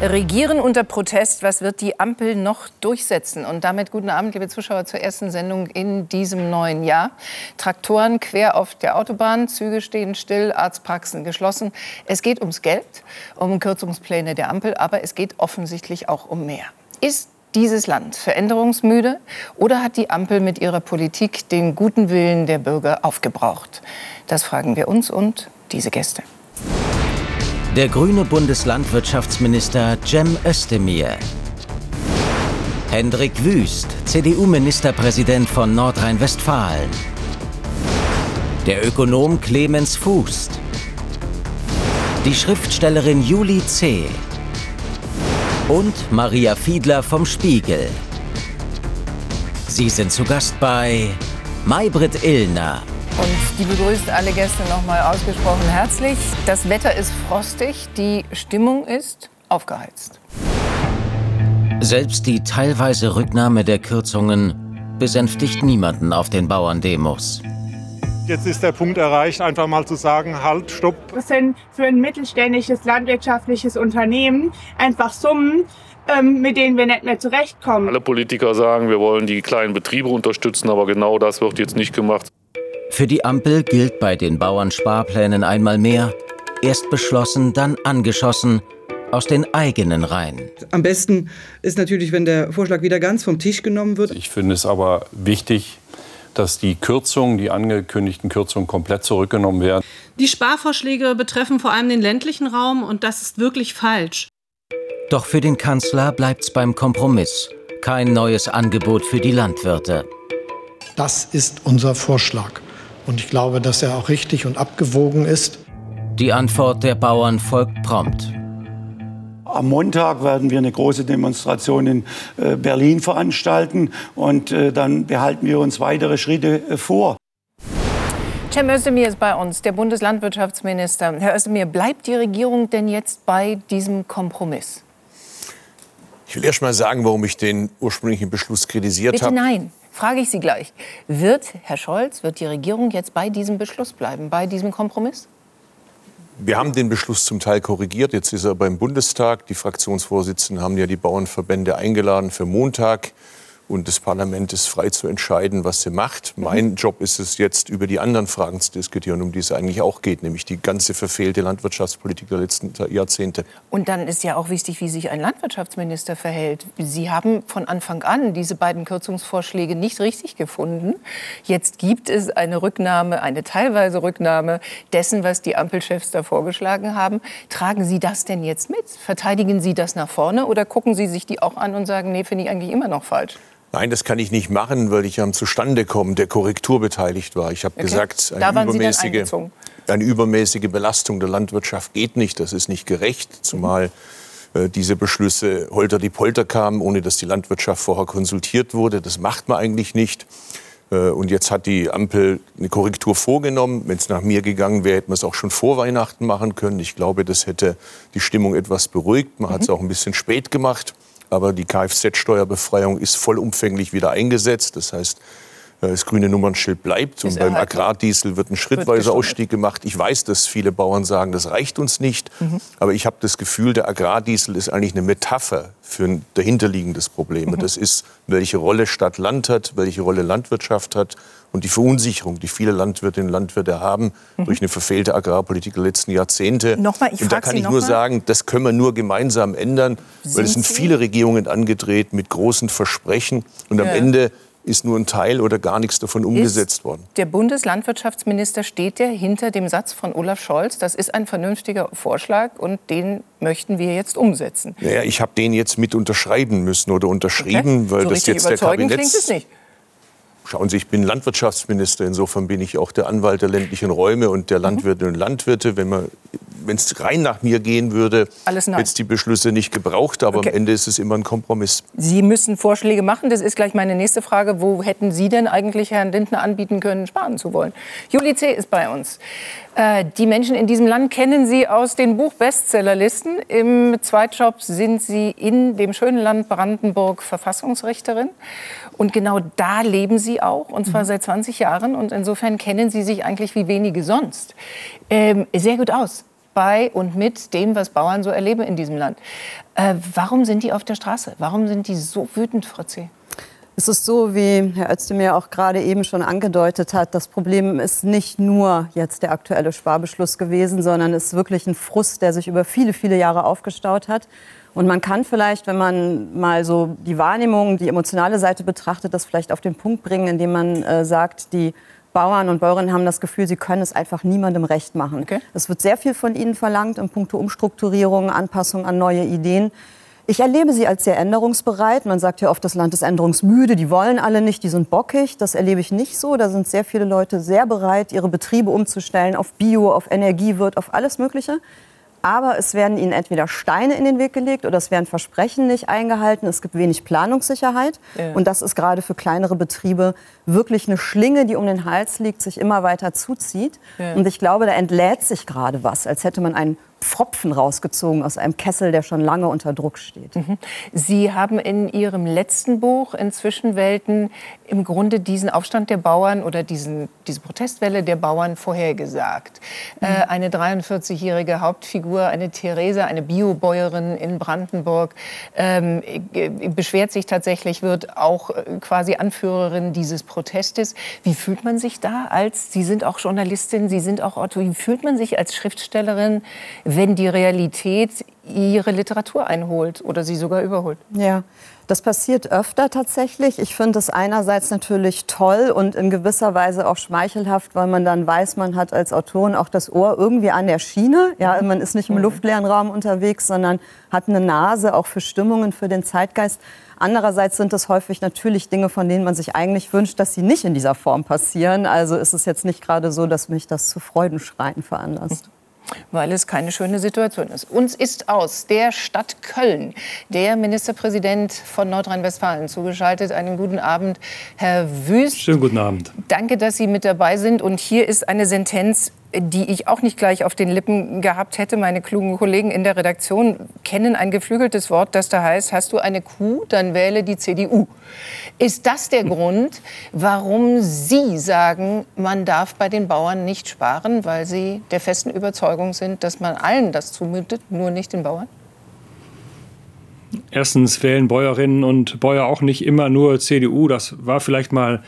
Regieren unter Protest, was wird die Ampel noch durchsetzen? Und damit guten Abend, liebe Zuschauer, zur ersten Sendung in diesem neuen Jahr. Traktoren quer auf der Autobahn, Züge stehen still, Arztpraxen geschlossen. Es geht ums Geld, um Kürzungspläne der Ampel, aber es geht offensichtlich auch um mehr. Ist dieses Land veränderungsmüde oder hat die Ampel mit ihrer Politik den guten Willen der Bürger aufgebraucht? Das fragen wir uns und diese Gäste. Der grüne Bundeslandwirtschaftsminister Cem Özdemir. Hendrik Wüst, CDU-Ministerpräsident von Nordrhein-Westfalen. Der Ökonom Clemens Fußt. Die Schriftstellerin Julie C. Und Maria Fiedler vom Spiegel. Sie sind zu Gast bei Maybrit Illner. Und die begrüßt alle Gäste noch mal ausgesprochen herzlich. Das Wetter ist frostig, die Stimmung ist aufgeheizt. Selbst die teilweise Rücknahme der Kürzungen besänftigt niemanden auf den Bauerndemos. Jetzt ist der Punkt erreicht, einfach mal zu sagen, halt, stopp. Das sind für ein mittelständisches landwirtschaftliches Unternehmen einfach Summen, ähm, mit denen wir nicht mehr zurechtkommen. Alle Politiker sagen, wir wollen die kleinen Betriebe unterstützen, aber genau das wird jetzt nicht gemacht. Für die Ampel gilt bei den Bauernsparplänen einmal mehr, erst beschlossen, dann angeschossen, aus den eigenen Reihen. Am besten ist natürlich, wenn der Vorschlag wieder ganz vom Tisch genommen wird. Ich finde es aber wichtig, dass die Kürzungen, die angekündigten Kürzungen komplett zurückgenommen werden. Die Sparvorschläge betreffen vor allem den ländlichen Raum und das ist wirklich falsch. Doch für den Kanzler bleibt's beim Kompromiss. Kein neues Angebot für die Landwirte. Das ist unser Vorschlag. Und ich glaube, dass er auch richtig und abgewogen ist. Die Antwort der Bauern folgt prompt. Am Montag werden wir eine große Demonstration in äh, Berlin veranstalten und äh, dann behalten wir uns weitere Schritte äh, vor. Cem Özdemir ist bei uns, der Bundeslandwirtschaftsminister. Herr Özdemir, bleibt die Regierung denn jetzt bei diesem Kompromiss? Ich will erst mal sagen, warum ich den ursprünglichen Beschluss kritisiert habe. Bitte nein, frage ich Sie gleich. Wird Herr Scholz, wird die Regierung jetzt bei diesem Beschluss bleiben, bei diesem Kompromiss? Wir haben den Beschluss zum Teil korrigiert. Jetzt ist er beim Bundestag. Die Fraktionsvorsitzenden haben ja die Bauernverbände eingeladen für Montag. Und das Parlament ist frei zu entscheiden, was sie macht. Mein Job ist es jetzt, über die anderen Fragen zu diskutieren, um die es eigentlich auch geht, nämlich die ganze verfehlte Landwirtschaftspolitik der letzten Jahrzehnte. Und dann ist ja auch wichtig, wie sich ein Landwirtschaftsminister verhält. Sie haben von Anfang an diese beiden Kürzungsvorschläge nicht richtig gefunden. Jetzt gibt es eine Rücknahme, eine teilweise Rücknahme dessen, was die Ampelchefs da vorgeschlagen haben. Tragen Sie das denn jetzt mit? Verteidigen Sie das nach vorne oder gucken Sie sich die auch an und sagen, nee, finde ich eigentlich immer noch falsch? Nein, das kann ich nicht machen, weil ich am Zustandekommen der Korrektur beteiligt war. Ich habe okay. gesagt, eine übermäßige, eine übermäßige Belastung der Landwirtschaft geht nicht. Das ist nicht gerecht, zumal äh, diese Beschlüsse holter die Polter kamen, ohne dass die Landwirtschaft vorher konsultiert wurde. Das macht man eigentlich nicht. Äh, und jetzt hat die Ampel eine Korrektur vorgenommen. Wenn es nach mir gegangen wäre, hätten wir es auch schon vor Weihnachten machen können. Ich glaube, das hätte die Stimmung etwas beruhigt. Man mhm. hat es auch ein bisschen spät gemacht. Aber die Kfz-Steuerbefreiung ist vollumfänglich wieder eingesetzt. Das heißt, das grüne Nummernschild bleibt. Und beim Agrardiesel wird ein schrittweiser Ausstieg gemacht. Ich weiß, dass viele Bauern sagen, das reicht uns nicht. Mhm. Aber ich habe das Gefühl, der Agrardiesel ist eigentlich eine Metapher für ein dahinterliegendes Problem. Mhm. Das ist, welche Rolle Stadt Land hat, welche Rolle Landwirtschaft hat und die Verunsicherung, die viele Landwirtinnen und Landwirte haben mhm. durch eine verfehlte Agrarpolitik der letzten Jahrzehnte. Nochmal, ich und da kann ich nur sagen, das können wir nur gemeinsam ändern, sind weil es sind viele Regierungen angedreht mit großen Versprechen und ja. am Ende ist nur ein Teil oder gar nichts davon umgesetzt ist worden. Der Bundeslandwirtschaftsminister steht der hinter dem Satz von Olaf Scholz, das ist ein vernünftiger Vorschlag und den möchten wir jetzt umsetzen. Naja, ich habe den jetzt mit unterschreiben müssen oder unterschrieben, okay. weil so das jetzt der Kabinetts nicht. Schauen Sie, ich bin Landwirtschaftsminister, insofern bin ich auch der Anwalt der ländlichen Räume und der Landwirtinnen und Landwirte. Wenn es rein nach mir gehen würde, hätte es die Beschlüsse nicht gebraucht. Aber okay. am Ende ist es immer ein Kompromiss. Sie müssen Vorschläge machen. Das ist gleich meine nächste Frage. Wo hätten Sie denn eigentlich Herrn Lindner anbieten können, sparen zu wollen? Julie C. ist bei uns. Äh, die Menschen in diesem Land kennen Sie aus den Buch-Bestsellerlisten. Im Zweitjob sind Sie in dem schönen Land Brandenburg Verfassungsrichterin. Und genau da leben Sie auch, und zwar mhm. seit 20 Jahren. Und insofern kennen Sie sich eigentlich wie wenige sonst ähm, sehr gut aus bei und mit dem, was Bauern so erleben in diesem Land. Äh, warum sind die auf der Straße? Warum sind die so wütend, Frau C.? Es ist so, wie Herr Özdemir auch gerade eben schon angedeutet hat, das Problem ist nicht nur jetzt der aktuelle Sparbeschluss gewesen, sondern es ist wirklich ein Frust, der sich über viele, viele Jahre aufgestaut hat. Und man kann vielleicht, wenn man mal so die Wahrnehmung, die emotionale Seite betrachtet, das vielleicht auf den Punkt bringen, indem man äh, sagt, die Bauern und Bäuerinnen haben das Gefühl, sie können es einfach niemandem recht machen. Okay. Es wird sehr viel von ihnen verlangt in puncto Umstrukturierung, Anpassung an neue Ideen. Ich erlebe sie als sehr änderungsbereit. Man sagt ja oft, das Land ist änderungsmüde, die wollen alle nicht, die sind bockig. Das erlebe ich nicht so. Da sind sehr viele Leute sehr bereit, ihre Betriebe umzustellen auf Bio, auf Energiewirt, auf alles Mögliche. Aber es werden ihnen entweder Steine in den Weg gelegt oder es werden Versprechen nicht eingehalten. Es gibt wenig Planungssicherheit. Ja. Und das ist gerade für kleinere Betriebe wirklich eine Schlinge, die um den Hals liegt, sich immer weiter zuzieht. Ja. Und ich glaube, da entlädt sich gerade was, als hätte man einen Pfropfen rausgezogen aus einem Kessel, der schon lange unter Druck steht. Mhm. Sie haben in Ihrem letzten Buch in Zwischenwelten im Grunde diesen Aufstand der Bauern oder diesen, diese Protestwelle der Bauern vorhergesagt. Mhm. Äh, eine 43-jährige Hauptfigur, eine Theresa, eine Biobäuerin in Brandenburg, ähm, beschwert sich tatsächlich, wird auch äh, quasi Anführerin dieses Protestes. Wie fühlt man sich da als, Sie sind auch Journalistin, Sie sind auch Otto, wie fühlt man sich als Schriftstellerin, wenn die Realität ihre Literatur einholt oder sie sogar überholt. Ja, das passiert öfter tatsächlich. Ich finde es einerseits natürlich toll und in gewisser Weise auch schmeichelhaft, weil man dann weiß, man hat als Autorin auch das Ohr irgendwie an der Schiene. Ja, man ist nicht im mhm. luftleeren Raum unterwegs, sondern hat eine Nase auch für Stimmungen, für den Zeitgeist. Andererseits sind es häufig natürlich Dinge, von denen man sich eigentlich wünscht, dass sie nicht in dieser Form passieren. Also ist es jetzt nicht gerade so, dass mich das zu Freudenschreien veranlasst weil es keine schöne Situation ist. Uns ist aus der Stadt Köln der Ministerpräsident von Nordrhein-Westfalen zugeschaltet. Einen guten Abend, Herr Wüst. Schönen guten Abend. Danke, dass Sie mit dabei sind. Und hier ist eine Sentenz die ich auch nicht gleich auf den Lippen gehabt hätte. Meine klugen Kollegen in der Redaktion kennen ein geflügeltes Wort, das da heißt, hast du eine Kuh, dann wähle die CDU. Ist das der Grund, warum Sie sagen, man darf bei den Bauern nicht sparen, weil Sie der festen Überzeugung sind, dass man allen das zumutet, nur nicht den Bauern? Erstens wählen Bäuerinnen und Bäuer auch nicht immer nur CDU. Das war vielleicht mal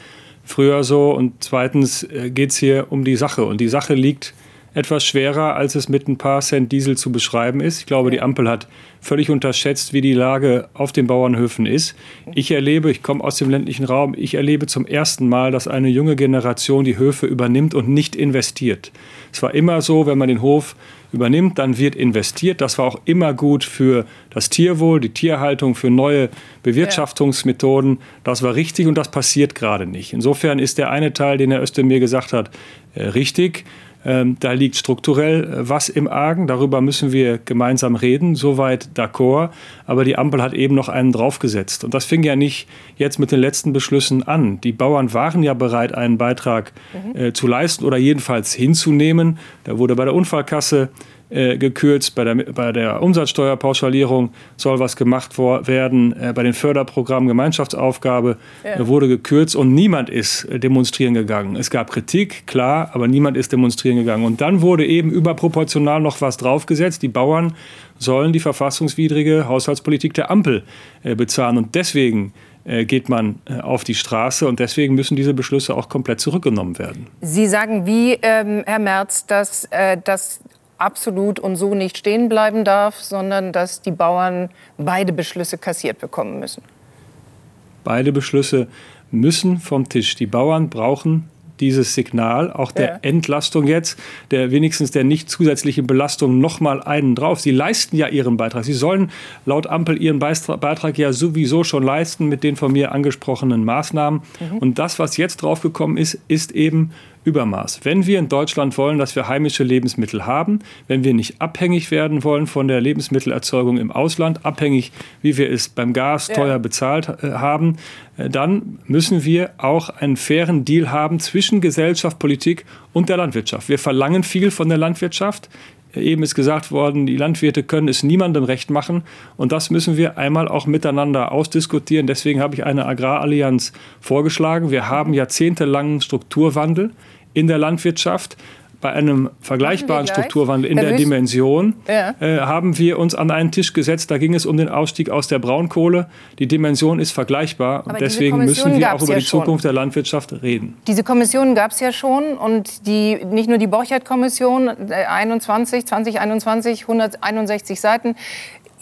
früher so. Und zweitens äh, geht es hier um die Sache. Und die Sache liegt etwas schwerer, als es mit ein paar Cent Diesel zu beschreiben ist. Ich glaube, die Ampel hat völlig unterschätzt, wie die Lage auf den Bauernhöfen ist. Ich erlebe, ich komme aus dem ländlichen Raum, ich erlebe zum ersten Mal, dass eine junge Generation die Höfe übernimmt und nicht investiert. Es war immer so, wenn man den Hof übernimmt, dann wird investiert. Das war auch immer gut für das Tierwohl, die Tierhaltung, für neue Bewirtschaftungsmethoden. Das war richtig und das passiert gerade nicht. Insofern ist der eine Teil, den Herr Özdemir gesagt hat, äh, richtig. Ähm, da liegt strukturell äh, was im Argen. Darüber müssen wir gemeinsam reden. Soweit d'accord. Aber die Ampel hat eben noch einen draufgesetzt. Und das fing ja nicht jetzt mit den letzten Beschlüssen an. Die Bauern waren ja bereit, einen Beitrag mhm. äh, zu leisten oder jedenfalls hinzunehmen. Da wurde bei der Unfallkasse äh, gekürzt. Bei der, bei der Umsatzsteuerpauschalierung soll was gemacht werden. Äh, bei den Förderprogrammen Gemeinschaftsaufgabe ja. wurde gekürzt und niemand ist äh, demonstrieren gegangen. Es gab Kritik, klar, aber niemand ist demonstrieren gegangen. Und dann wurde eben überproportional noch was draufgesetzt. Die Bauern sollen die verfassungswidrige Haushaltspolitik der Ampel äh, bezahlen. Und deswegen äh, geht man auf die Straße und deswegen müssen diese Beschlüsse auch komplett zurückgenommen werden. Sie sagen wie, ähm, Herr Merz, dass, äh, dass absolut und so nicht stehen bleiben darf, sondern dass die Bauern beide Beschlüsse kassiert bekommen müssen. Beide Beschlüsse müssen vom Tisch. Die Bauern brauchen dieses Signal, auch der ja. Entlastung jetzt, der wenigstens der nicht zusätzlichen Belastung noch mal einen drauf. Sie leisten ja ihren Beitrag. Sie sollen laut Ampel ihren Beitrag ja sowieso schon leisten mit den von mir angesprochenen Maßnahmen. Mhm. Und das, was jetzt draufgekommen ist, ist eben Übermaß. Wenn wir in Deutschland wollen, dass wir heimische Lebensmittel haben, wenn wir nicht abhängig werden wollen von der Lebensmittelerzeugung im Ausland, abhängig, wie wir es beim Gas ja. teuer bezahlt äh, haben, äh, dann müssen wir auch einen fairen Deal haben zwischen Gesellschaft, Politik und der Landwirtschaft. Wir verlangen viel von der Landwirtschaft. Eben ist gesagt worden, die Landwirte können es niemandem recht machen. Und das müssen wir einmal auch miteinander ausdiskutieren. Deswegen habe ich eine Agrarallianz vorgeschlagen. Wir haben jahrzehntelangen Strukturwandel in der Landwirtschaft. Bei einem vergleichbaren Strukturwandel in Herr der Wüst? Dimension ja. äh, haben wir uns an einen Tisch gesetzt. Da ging es um den Ausstieg aus der Braunkohle. Die Dimension ist vergleichbar. Und deswegen müssen wir auch über ja die schon. Zukunft der Landwirtschaft reden. Diese Kommission gab es ja schon. Und die, nicht nur die Borchert-Kommission, 21, 2021, 161 Seiten.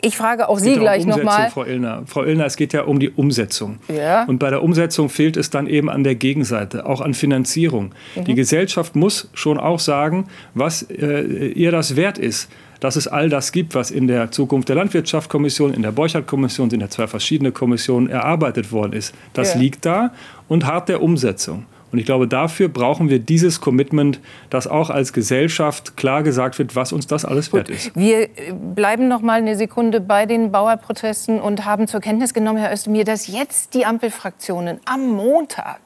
Ich frage auch Sie gleich um nochmal. Frau Illner. Frau Illner, es geht ja um die Umsetzung. Ja. Und bei der Umsetzung fehlt es dann eben an der Gegenseite, auch an Finanzierung. Mhm. Die Gesellschaft muss schon auch sagen, was äh, ihr das wert ist dass es all das gibt, was in der Zukunft der Landwirtschaftskommission, in der Borchardt-Kommission, sind ja zwei verschiedene Kommissionen erarbeitet worden ist. Das ja. liegt da und hart der Umsetzung. Und ich glaube, dafür brauchen wir dieses Commitment, dass auch als Gesellschaft klar gesagt wird, was uns das alles wert ist. Wir äh, bleiben noch mal eine Sekunde bei den Bauerprotesten und haben zur Kenntnis genommen, Herr Özdemir, dass jetzt die Ampelfraktionen am Montag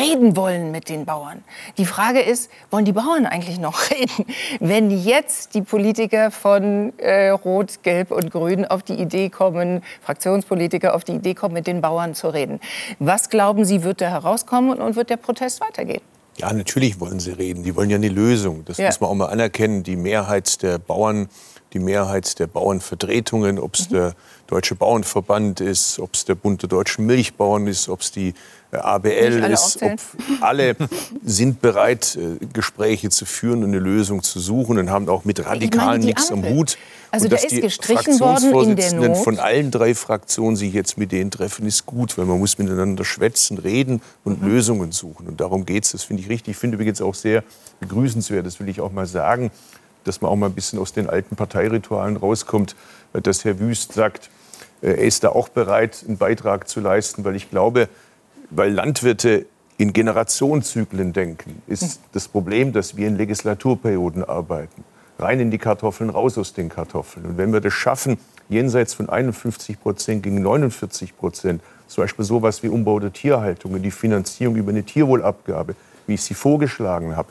reden wollen mit den Bauern. Die Frage ist, wollen die Bauern eigentlich noch reden, wenn jetzt die Politiker von äh, Rot, Gelb und Grün auf die Idee kommen, Fraktionspolitiker auf die Idee kommen, mit den Bauern zu reden? Was glauben Sie, wird da herauskommen und wird der Protest weitergehen? Ja, natürlich wollen sie reden. Die wollen ja eine Lösung. Das ja. muss man auch mal anerkennen. Die Mehrheit der Bauern, die Mehrheit der Bauernvertretungen, ob es mhm. der Deutsche Bauernverband ist, ob es der Bund der deutschen Milchbauern ist, ob es die äh, ABL ist, ob alle sind bereit, äh, Gespräche zu führen und eine Lösung zu suchen und haben auch mit Radikalen nichts am Hut. Also und da ist gestrichen worden in der Not. von allen drei Fraktionen sich jetzt mit denen treffen, ist gut, weil man muss miteinander schwätzen, reden und mhm. Lösungen suchen. Und darum geht es. Das finde ich richtig. Ich finde übrigens auch sehr begrüßenswert, das will ich auch mal sagen, dass man auch mal ein bisschen aus den alten Parteiritualen rauskommt, dass Herr Wüst sagt, äh, er ist da auch bereit, einen Beitrag zu leisten, weil ich glaube, weil Landwirte in Generationenzyklen denken, ist hm. das Problem, dass wir in Legislaturperioden arbeiten. Rein in die Kartoffeln, raus aus den Kartoffeln. Und wenn wir das schaffen, jenseits von 51 Prozent gegen 49 Prozent, zum Beispiel sowas wie Umbau der Tierhaltung, die Finanzierung über eine Tierwohlabgabe, wie ich sie vorgeschlagen habe,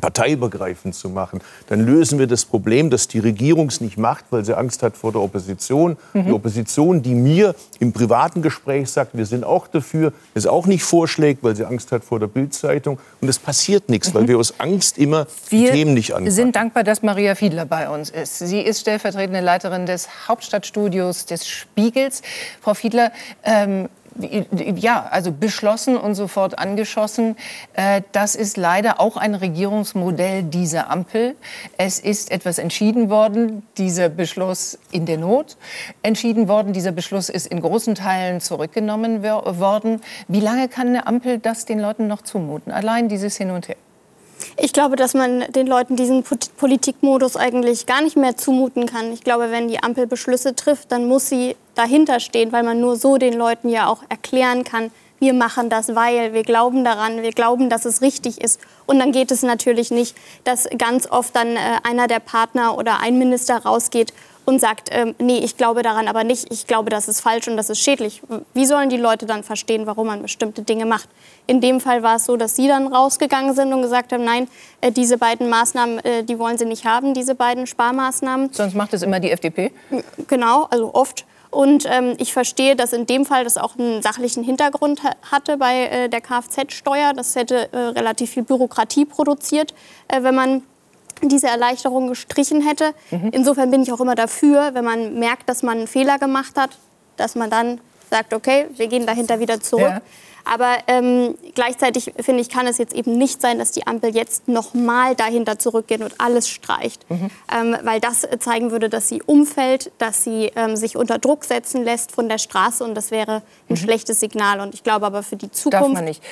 parteiübergreifend zu machen, dann lösen wir das Problem, dass die Regierung es nicht macht, weil sie Angst hat vor der Opposition. Mhm. Die Opposition, die mir im privaten Gespräch sagt, wir sind auch dafür, es auch nicht vorschlägt, weil sie Angst hat vor der Bildzeitung. Und es passiert nichts, mhm. weil wir aus Angst immer wir die Themen nicht anpacken. Wir sind dankbar, dass Maria Fiedler bei uns ist. Sie ist stellvertretende Leiterin des Hauptstadtstudios des Spiegels. Frau Fiedler, ähm, ja, also beschlossen und sofort angeschossen. Äh, das ist leider auch ein Regierungsmodell dieser Ampel. Es ist etwas entschieden worden, dieser Beschluss in der Not entschieden worden. Dieser Beschluss ist in großen Teilen zurückgenommen worden. Wie lange kann eine Ampel das den Leuten noch zumuten? Allein dieses Hin und Her. Ich glaube, dass man den Leuten diesen Politikmodus eigentlich gar nicht mehr zumuten kann. Ich glaube, wenn die Ampel Beschlüsse trifft, dann muss sie dahinter stehen, weil man nur so den Leuten ja auch erklären kann, wir machen das, weil wir glauben daran, wir glauben, dass es richtig ist. Und dann geht es natürlich nicht, dass ganz oft dann äh, einer der Partner oder ein Minister rausgeht und sagt, ähm, nee, ich glaube daran aber nicht, ich glaube, das ist falsch und das ist schädlich. Wie sollen die Leute dann verstehen, warum man bestimmte Dinge macht? In dem Fall war es so, dass Sie dann rausgegangen sind und gesagt haben, nein, äh, diese beiden Maßnahmen, äh, die wollen Sie nicht haben, diese beiden Sparmaßnahmen. Sonst macht es immer die FDP? Genau, also oft. Und ähm, ich verstehe, dass in dem Fall das auch einen sachlichen Hintergrund hatte bei äh, der Kfz-Steuer. Das hätte äh, relativ viel Bürokratie produziert, äh, wenn man diese Erleichterung gestrichen hätte. Mhm. Insofern bin ich auch immer dafür, wenn man merkt, dass man einen Fehler gemacht hat, dass man dann sagt, okay, wir gehen dahinter wieder zurück. Ja. Aber ähm, gleichzeitig finde ich, kann es jetzt eben nicht sein, dass die Ampel jetzt noch mal dahinter zurückgeht und alles streicht, mhm. ähm, weil das zeigen würde, dass sie umfällt, dass sie ähm, sich unter Druck setzen lässt von der Straße und das wäre ein mhm. schlechtes Signal. Und ich glaube aber für die Zukunft, Darf man nicht.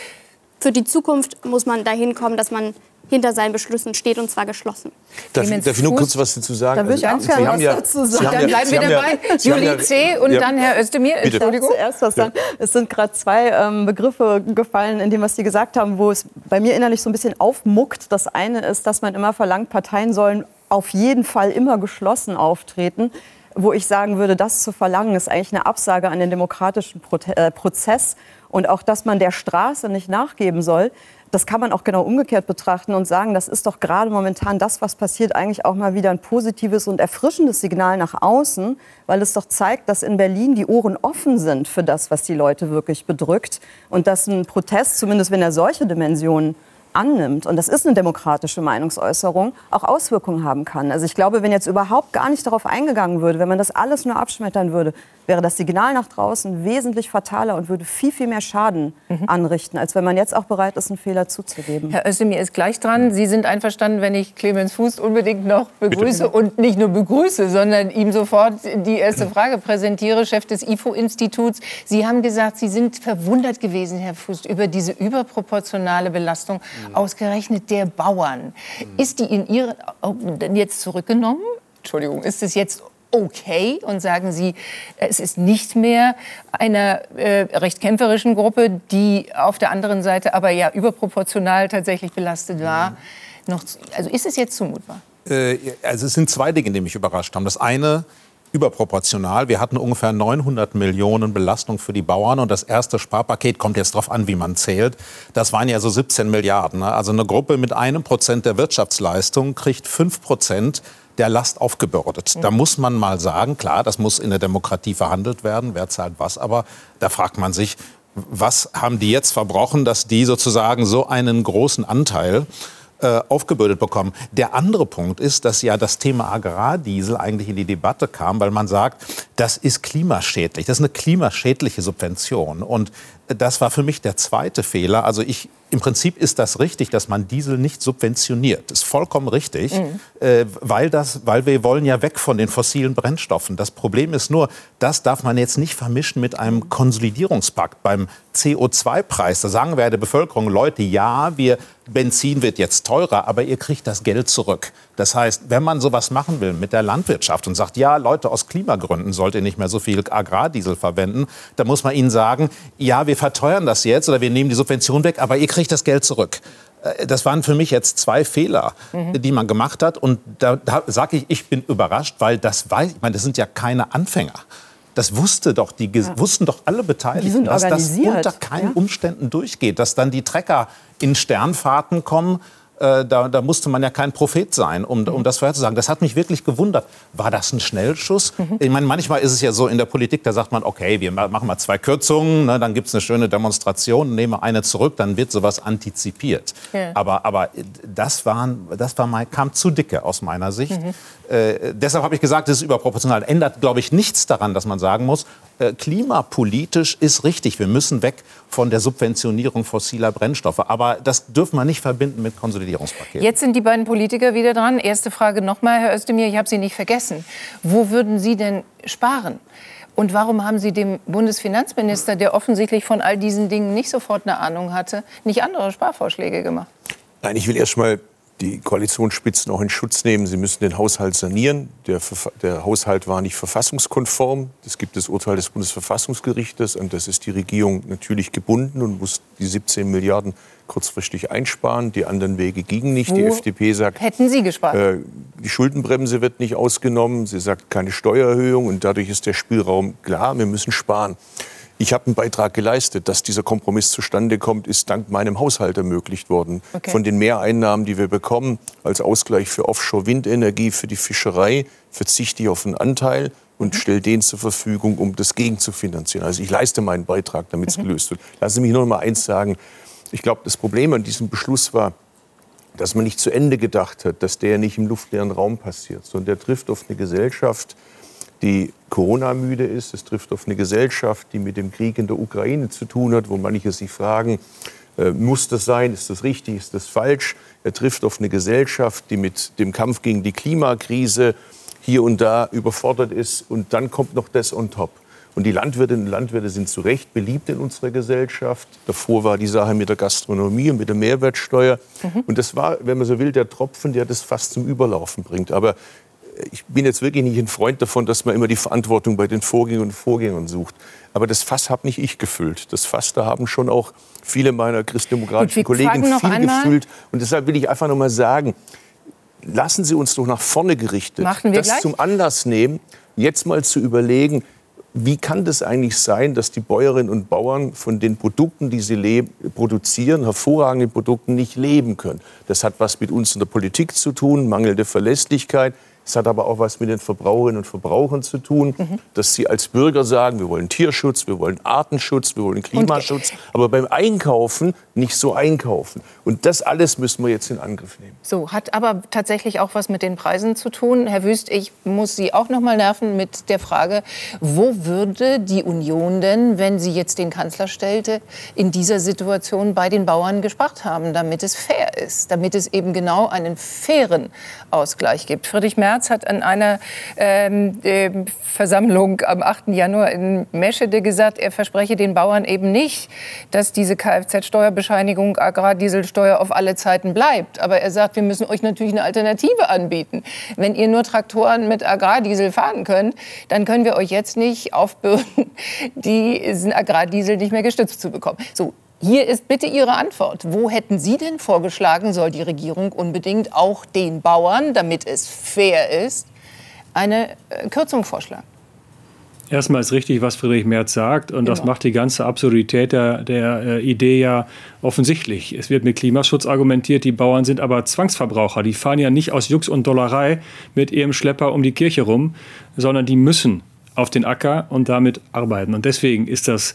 für die Zukunft muss man dahin kommen, dass man hinter seinen Beschlüssen steht und zwar geschlossen. Darf, darf ich nur kurz was dazu sagen? Da würde ich also, ganz gerne was ja, dazu sagen. Dann bleiben wir dabei. Julie C. und ja, dann Herr Özdemir. Entschuldigung. Zuerst was sagen. Es sind gerade zwei ähm, Begriffe gefallen in dem, was Sie gesagt haben, wo es bei mir innerlich so ein bisschen aufmuckt. Das eine ist, dass man immer verlangt, Parteien sollen auf jeden Fall immer geschlossen auftreten wo ich sagen würde, das zu verlangen, ist eigentlich eine Absage an den demokratischen äh, Prozess und auch, dass man der Straße nicht nachgeben soll das kann man auch genau umgekehrt betrachten und sagen, das ist doch gerade momentan das, was passiert, eigentlich auch mal wieder ein positives und erfrischendes Signal nach außen, weil es doch zeigt, dass in Berlin die Ohren offen sind für das, was die Leute wirklich bedrückt und dass ein Protest, zumindest wenn er solche Dimensionen annimmt, und das ist eine demokratische Meinungsäußerung, auch Auswirkungen haben kann. Also ich glaube, wenn jetzt überhaupt gar nicht darauf eingegangen würde, wenn man das alles nur abschmettern würde, wäre das Signal nach draußen wesentlich fataler und würde viel, viel mehr Schaden mhm. anrichten, als wenn man jetzt auch bereit ist, einen Fehler zuzugeben. Herr Özdemir ist gleich dran. Sie sind einverstanden, wenn ich Clemens Fuß unbedingt noch begrüße Bitte. und nicht nur begrüße, sondern ihm sofort die erste Frage präsentiere, Chef des IFO-Instituts. Sie haben gesagt, Sie sind verwundert gewesen, Herr Fuß, über diese überproportionale Belastung mhm. ausgerechnet der Bauern. Mhm. Ist die in Ihren Augen jetzt zurückgenommen? Entschuldigung, ist es jetzt okay und sagen Sie, es ist nicht mehr einer äh, recht kämpferischen Gruppe, die auf der anderen Seite aber ja überproportional tatsächlich belastet war. Mhm. Noch, also ist es jetzt zumutbar? Äh, also es sind zwei Dinge, die mich überrascht haben. Das eine überproportional. Wir hatten ungefähr 900 Millionen Belastung für die Bauern und das erste Sparpaket kommt jetzt darauf an, wie man zählt. Das waren ja so 17 Milliarden. Ne? Also eine Gruppe mit einem Prozent der Wirtschaftsleistung kriegt fünf Prozent der Last aufgebürdet. Mhm. Da muss man mal sagen, klar, das muss in der Demokratie verhandelt werden, wer zahlt was, aber da fragt man sich, was haben die jetzt verbrochen, dass die sozusagen so einen großen Anteil äh, aufgebürdet bekommen. Der andere Punkt ist, dass ja das Thema Agrardiesel eigentlich in die Debatte kam, weil man sagt, das ist klimaschädlich. Das ist eine klimaschädliche Subvention. Und das war für mich der zweite Fehler. Also ich, im Prinzip ist das richtig, dass man Diesel nicht subventioniert. Das ist vollkommen richtig, mhm. äh, weil, das, weil wir wollen ja weg von den fossilen Brennstoffen. Das Problem ist nur, das darf man jetzt nicht vermischen mit einem Konsolidierungspakt beim CO2-Preis. Da sagen wir der Bevölkerung, Leute, ja, wir, Benzin wird jetzt teurer, aber ihr kriegt das Geld zurück. Das heißt, wenn man sowas machen will mit der Landwirtschaft und sagt, ja, Leute, aus Klimagründen sollt ihr nicht mehr so viel Agrardiesel verwenden, dann muss man ihnen sagen, ja, wir verteuern das jetzt oder wir nehmen die Subvention weg, aber ihr kriegt das Geld zurück. Äh, das waren für mich jetzt zwei Fehler, mhm. die man gemacht hat. Und da, da sage ich, ich bin überrascht, weil das weiß, ich meine, das sind ja keine Anfänger. Das wusste doch die, ja. wussten doch alle Beteiligten, dass das unter keinen ja. Umständen durchgeht, dass dann die Trecker in Sternfahrten kommen da, da, musste man ja kein Prophet sein, um, um das vorherzusagen. Das hat mich wirklich gewundert. War das ein Schnellschuss? Mhm. Ich meine, manchmal ist es ja so in der Politik, da sagt man, okay, wir machen mal zwei Kürzungen, ne, dann gibt es eine schöne Demonstration, nehmen wir eine zurück, dann wird sowas antizipiert. Ja. Aber, aber das, waren, das war mal, kam zu dicke aus meiner Sicht. Mhm. Äh, deshalb habe ich gesagt, es ist überproportional. Ändert, glaube ich, nichts daran, dass man sagen muss, äh, klimapolitisch ist richtig. Wir müssen weg von der Subventionierung fossiler Brennstoffe. Aber das dürfen wir nicht verbinden mit Konsolidierungspaketen. Jetzt sind die beiden Politiker wieder dran. Erste Frage nochmal, Herr Özdemir, ich habe Sie nicht vergessen. Wo würden Sie denn sparen? Und warum haben Sie dem Bundesfinanzminister, der offensichtlich von all diesen Dingen nicht sofort eine Ahnung hatte, nicht andere Sparvorschläge gemacht? Nein, ich will erst mal die Koalitionsspitzen auch in Schutz nehmen. Sie müssen den Haushalt sanieren. Der, der, Haushalt war nicht verfassungskonform. Es gibt das Urteil des Bundesverfassungsgerichtes. Und das ist die Regierung natürlich gebunden und muss die 17 Milliarden kurzfristig einsparen. Die anderen Wege gingen nicht. Wo die FDP sagt, hätten Sie gespart? Äh, die Schuldenbremse wird nicht ausgenommen. Sie sagt keine Steuererhöhung. Und dadurch ist der Spielraum klar. Wir müssen sparen. Ich habe einen Beitrag geleistet. Dass dieser Kompromiss zustande kommt, ist dank meinem Haushalt ermöglicht worden. Okay. Von den Mehreinnahmen, die wir bekommen, als Ausgleich für Offshore-Windenergie, für die Fischerei, verzichte ich auf einen Anteil und mhm. stelle den zur Verfügung, um das gegenzufinanzieren. Also ich leiste meinen Beitrag, damit es mhm. gelöst wird. Lassen Sie mich noch mal eins sagen. Ich glaube, das Problem an diesem Beschluss war, dass man nicht zu Ende gedacht hat, dass der nicht im luftleeren Raum passiert, sondern der trifft auf eine Gesellschaft, die Corona-müde ist. Es trifft auf eine Gesellschaft, die mit dem Krieg in der Ukraine zu tun hat, wo manche sich fragen, äh, muss das sein, ist das richtig, ist das falsch. Er trifft auf eine Gesellschaft, die mit dem Kampf gegen die Klimakrise hier und da überfordert ist. Und dann kommt noch das on top. Und die Landwirtinnen und Landwirte sind zu Recht beliebt in unserer Gesellschaft. Davor war die Sache mit der Gastronomie und mit der Mehrwertsteuer. Mhm. Und das war, wenn man so will, der Tropfen, der das fast zum Überlaufen bringt. Aber ich bin jetzt wirklich nicht ein Freund davon, dass man immer die Verantwortung bei den Vorgängern und Vorgängern sucht. Aber das Fass habe nicht ich gefüllt. Das Fass, da haben schon auch viele meiner christdemokratischen Kollegen viel einmal. gefüllt. Und deshalb will ich einfach noch mal sagen, lassen Sie uns doch nach vorne gerichtet das gleich? zum Anlass nehmen, jetzt mal zu überlegen, wie kann das eigentlich sein, dass die Bäuerinnen und Bauern von den Produkten, die sie produzieren, hervorragenden Produkten, nicht leben können? Das hat was mit uns in der Politik zu tun, mangelnde Verlässlichkeit. Es hat aber auch was mit den Verbraucherinnen und Verbrauchern zu tun, mhm. dass sie als Bürger sagen, wir wollen Tierschutz, wir wollen Artenschutz, wir wollen Klimaschutz, und, aber beim Einkaufen nicht so einkaufen. Und das alles müssen wir jetzt in Angriff nehmen. So, hat aber tatsächlich auch was mit den Preisen zu tun. Herr Wüst, ich muss Sie auch noch mal nerven mit der Frage, wo würde die Union denn, wenn sie jetzt den Kanzler stellte, in dieser Situation bei den Bauern gespart haben, damit es fair ist, damit es eben genau einen fairen Ausgleich gibt. Friedrich Merz hat an einer ähm, äh, Versammlung am 8. Januar in Meschede gesagt, er verspreche den Bauern eben nicht, dass diese Kfz-Steuerbescheinigung, Agrardieselsteuer auf alle Zeiten bleibt. Aber er sagt, wir müssen euch natürlich eine Alternative anbieten. Wenn ihr nur Traktoren mit Agrardiesel fahren könnt, dann können wir euch jetzt nicht aufbürden, diesen Agrardiesel nicht mehr gestützt zu bekommen. So, hier ist bitte Ihre Antwort. Wo hätten Sie denn vorgeschlagen, soll die Regierung unbedingt auch den Bauern, damit es fair ist, eine äh, Kürzung vorschlagen? Erstmal ist richtig, was Friedrich Merz sagt. Und genau. das macht die ganze Absurdität der, der äh, Idee ja offensichtlich. Es wird mit Klimaschutz argumentiert, die Bauern sind aber Zwangsverbraucher. Die fahren ja nicht aus Jux und Dollerei mit ihrem Schlepper um die Kirche rum, sondern die müssen auf den Acker und damit arbeiten. Und deswegen ist das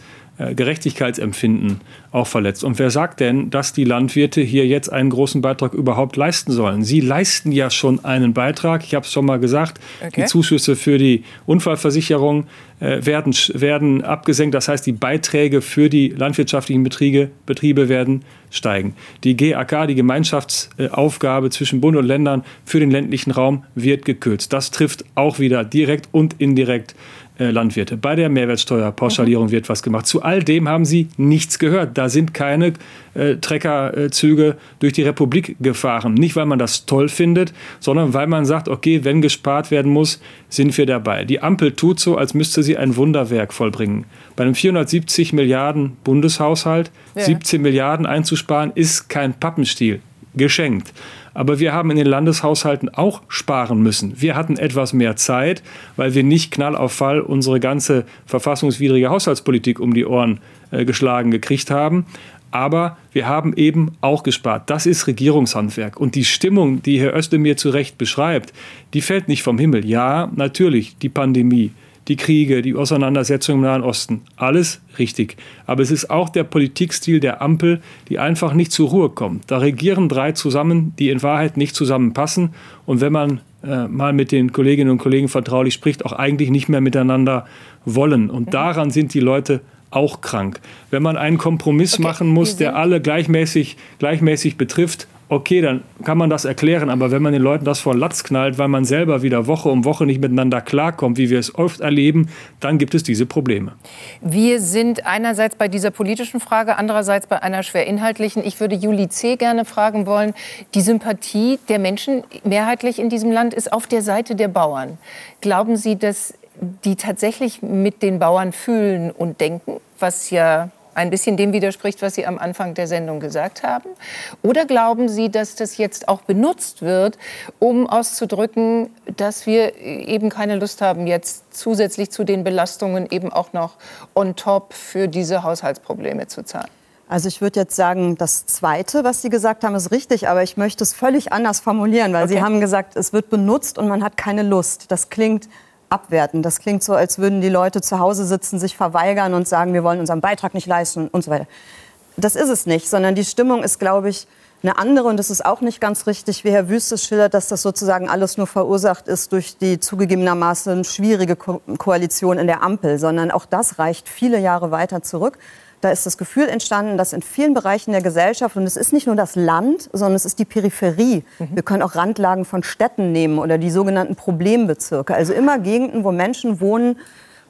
Gerechtigkeitsempfinden auch verletzt. Und wer sagt denn, dass die Landwirte hier jetzt einen großen Beitrag überhaupt leisten sollen? Sie leisten ja schon einen Beitrag. Ich habe es schon mal gesagt, okay. die Zuschüsse für die Unfallversicherung äh, werden, werden abgesenkt. Das heißt, die Beiträge für die landwirtschaftlichen Betriebe, Betriebe werden steigen. Die GAK, die Gemeinschaftsaufgabe zwischen Bund und Ländern für den ländlichen Raum, wird gekürzt. Das trifft auch wieder direkt und indirekt äh, Landwirte. Bei der Mehrwertsteuerpauschalierung mhm. wird was gemacht. Zu all dem haben Sie nichts gehört. Da sind keine äh, Treckerzüge durch die Republik gefahren. Nicht, weil man das toll findet, sondern weil man sagt, okay, wenn gespart werden muss, sind wir dabei. Die Ampel tut so, als müsste sie ein Wunderwerk vollbringen. Bei einem 470 Milliarden Bundeshaushalt ja. 17 Milliarden einzusparen, ist kein Pappenstiel. Geschenkt. Aber wir haben in den Landeshaushalten auch sparen müssen. Wir hatten etwas mehr Zeit, weil wir nicht knall auf Fall unsere ganze verfassungswidrige Haushaltspolitik um die Ohren äh, geschlagen gekriegt haben. Aber wir haben eben auch gespart. Das ist Regierungshandwerk. Und die Stimmung, die Herr Özdemir zu Recht beschreibt, die fällt nicht vom Himmel. Ja, natürlich, die Pandemie die Kriege, die Auseinandersetzungen im Nahen Osten. Alles richtig. Aber es ist auch der Politikstil der Ampel, die einfach nicht zur Ruhe kommt. Da regieren drei zusammen, die in Wahrheit nicht zusammenpassen. Und wenn man äh, mal mit den Kolleginnen und Kollegen vertraulich spricht, auch eigentlich nicht mehr miteinander wollen. Und daran sind die Leute auch krank. Wenn man einen Kompromiss okay, machen muss, der alle gleichmäßig, gleichmäßig betrifft okay, dann kann man das erklären. Aber wenn man den Leuten das vor Latz knallt, weil man selber wieder Woche um Woche nicht miteinander klarkommt, wie wir es oft erleben, dann gibt es diese Probleme. Wir sind einerseits bei dieser politischen Frage, andererseits bei einer schwer inhaltlichen. Ich würde Juli C. gerne fragen wollen, die Sympathie der Menschen mehrheitlich in diesem Land ist auf der Seite der Bauern. Glauben Sie, dass die tatsächlich mit den Bauern fühlen und denken, was ja ein bisschen dem widerspricht, was Sie am Anfang der Sendung gesagt haben? Oder glauben Sie, dass das jetzt auch benutzt wird, um auszudrücken, dass wir eben keine Lust haben, jetzt zusätzlich zu den Belastungen eben auch noch on top für diese Haushaltsprobleme zu zahlen? Also ich würde jetzt sagen, das Zweite, was Sie gesagt haben, ist richtig, aber ich möchte es völlig anders formulieren, weil okay. Sie haben gesagt, es wird benutzt und man hat keine Lust. Das klingt abwerten. Das klingt so, als würden die Leute zu Hause sitzen, sich verweigern und sagen, wir wollen unseren Beitrag nicht leisten und so weiter. Das ist es nicht, sondern die Stimmung ist, glaube ich, eine andere. Und es ist auch nicht ganz richtig, wie Herr Wüstes schildert, dass das sozusagen alles nur verursacht ist durch die zugegebenermaßen schwierige Ko Koalition in der Ampel, sondern auch das reicht viele Jahre weiter zurück. Da ist das Gefühl entstanden, dass in vielen Bereichen der Gesellschaft, und es ist nicht nur das Land, sondern es ist die Peripherie. Mhm. Wir können auch Randlagen von Städten nehmen oder die sogenannten Problembezirke. Also immer Gegenden, wo Menschen wohnen,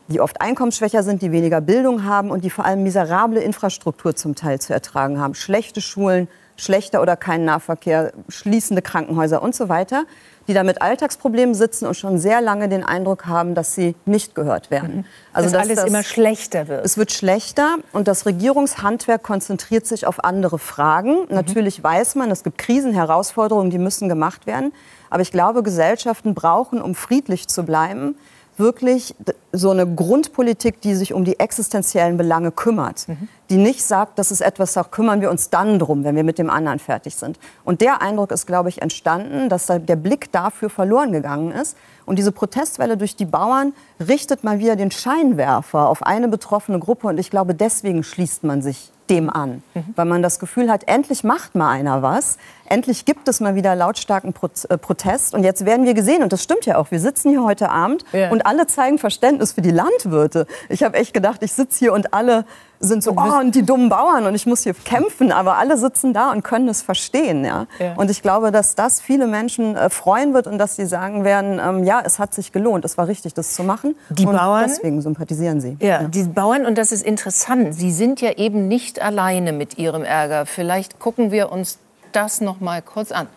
die oft einkommensschwächer sind, die weniger Bildung haben und die vor allem miserable Infrastruktur zum Teil zu ertragen haben. Schlechte Schulen, schlechter oder kein Nahverkehr, schließende Krankenhäuser und so weiter die da mit Alltagsproblemen sitzen und schon sehr lange den Eindruck haben, dass sie nicht gehört werden. Mhm. Also, dass, dass alles das, immer schlechter wird. Es wird schlechter und das Regierungshandwerk konzentriert sich auf andere Fragen. Mhm. Natürlich weiß man, es gibt Krisenherausforderungen, die müssen gemacht werden. Aber ich glaube, Gesellschaften brauchen, um friedlich zu bleiben, wirklich so eine Grundpolitik, die sich um die existenziellen Belange kümmert. Mhm. Die nicht sagt, das ist etwas, da kümmern wir uns dann drum, wenn wir mit dem anderen fertig sind. Und der Eindruck ist, glaube ich, entstanden, dass der Blick dafür verloren gegangen ist. Und diese Protestwelle durch die Bauern richtet mal wieder den Scheinwerfer auf eine betroffene Gruppe. Und ich glaube, deswegen schließt man sich dem an, mhm. weil man das Gefühl hat, endlich macht mal einer was, endlich gibt es mal wieder lautstarken äh, Protest und jetzt werden wir gesehen und das stimmt ja auch. Wir sitzen hier heute Abend ja. und alle zeigen Verständnis für die Landwirte. Ich habe echt gedacht, ich sitze hier und alle sind so, oh, und die dummen Bauern und ich muss hier kämpfen, aber alle sitzen da und können es verstehen. Ja? ja. Und ich glaube, dass das viele Menschen äh, freuen wird und dass sie sagen werden, ähm, ja, es hat sich gelohnt, es war richtig, das zu machen. Die und Bauern, deswegen sympathisieren sie. Ja, ja, die Bauern, und das ist interessant, sie sind ja eben nicht alleine mit ihrem Ärger. Vielleicht gucken wir uns das noch mal kurz an.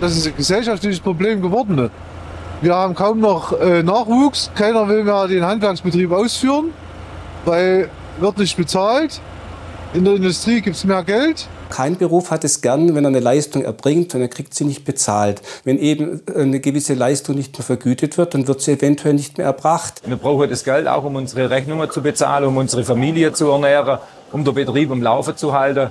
Das ist ein gesellschaftliches Problem geworden. Wir haben kaum noch äh, Nachwuchs, keiner will mehr den Handwerksbetrieb ausführen weil wird nicht bezahlt. In der Industrie gibt es mehr Geld. Kein Beruf hat es gern, wenn er eine Leistung erbringt und er kriegt sie nicht bezahlt. Wenn eben eine gewisse Leistung nicht mehr vergütet wird, dann wird sie eventuell nicht mehr erbracht. Wir brauchen das Geld auch, um unsere Rechnungen zu bezahlen, um unsere Familie zu ernähren, um den Betrieb am Laufen zu halten.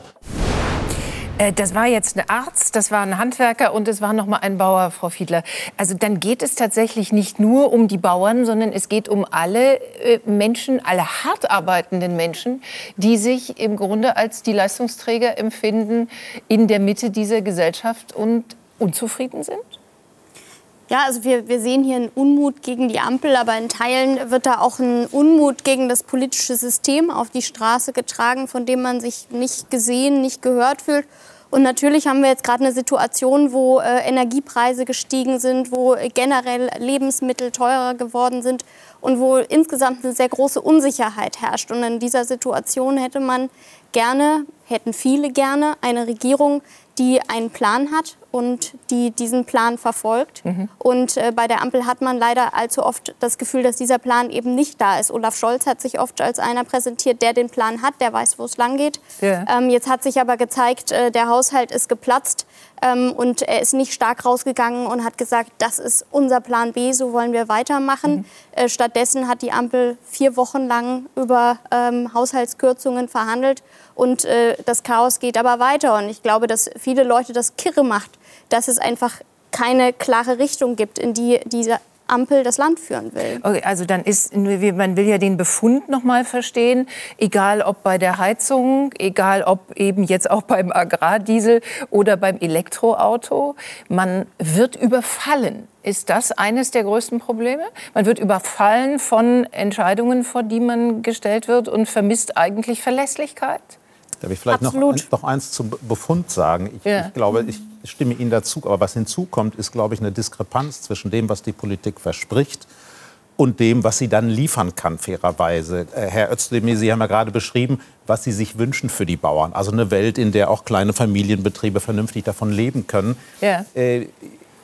Äh, das war jetzt ein Arzt, das war ein Handwerker und es war noch mal ein Bauer, Frau Fiedler. Also dann geht es tatsächlich nicht nur um die Bauern, sondern es geht um alle äh, Menschen, alle hart arbeitenden Menschen, die sich im Grunde als die Leistungsträger empfinden in der Mitte dieser Gesellschaft und unzufrieden sind? Ja, also wir, wir sehen hier einen Unmut gegen die Ampel, aber in Teilen wird da auch ein Unmut gegen das politische System auf die Straße getragen, von dem man sich nicht gesehen, nicht gehört fühlt. Und natürlich haben wir jetzt gerade eine Situation, wo äh, Energiepreise gestiegen sind, wo generell Lebensmittel teurer geworden sind und wo insgesamt eine sehr große Unsicherheit herrscht. Und in dieser Situation hätte man gerne, hätten viele gerne eine Regierung, die einen Plan hat und die diesen Plan verfolgt. Mhm. Und äh, bei der Ampel hat man leider allzu oft das Gefühl, dass dieser Plan eben nicht da ist. Olaf Scholz hat sich oft als einer präsentiert, der den Plan hat, der weiß, wo es lang geht. Ja. Ähm, jetzt hat sich aber gezeigt, äh, der Haushalt ist geplatzt ähm, und er ist nicht stark rausgegangen und hat gesagt, das ist unser Plan B, so wollen wir weitermachen. Mhm. Äh, stattdessen hat die Ampel vier Wochen lang über ähm, Haushaltskürzungen verhandelt und äh, das Chaos geht aber weiter. Und ich glaube, dass viele Leute das kirre macht, dass es einfach keine klare Richtung gibt, in die diese Ampel das Land führen will. Okay, also dann ist, man will ja den Befund noch mal verstehen, egal ob bei der Heizung, egal ob eben jetzt auch beim Agrardiesel oder beim Elektroauto, man wird überfallen. Ist das eines der größten Probleme? Man wird überfallen von Entscheidungen, vor die man gestellt wird und vermisst eigentlich Verlässlichkeit? Darf ich vielleicht noch, noch, eins zum Befund sagen? Ich, ja. ich, glaube, ich stimme Ihnen dazu. Aber was hinzukommt, ist, glaube ich, eine Diskrepanz zwischen dem, was die Politik verspricht und dem, was sie dann liefern kann, fairerweise. Äh, Herr Özdemir, Sie haben ja gerade beschrieben, was Sie sich wünschen für die Bauern. Also eine Welt, in der auch kleine Familienbetriebe vernünftig davon leben können. Ja. Äh,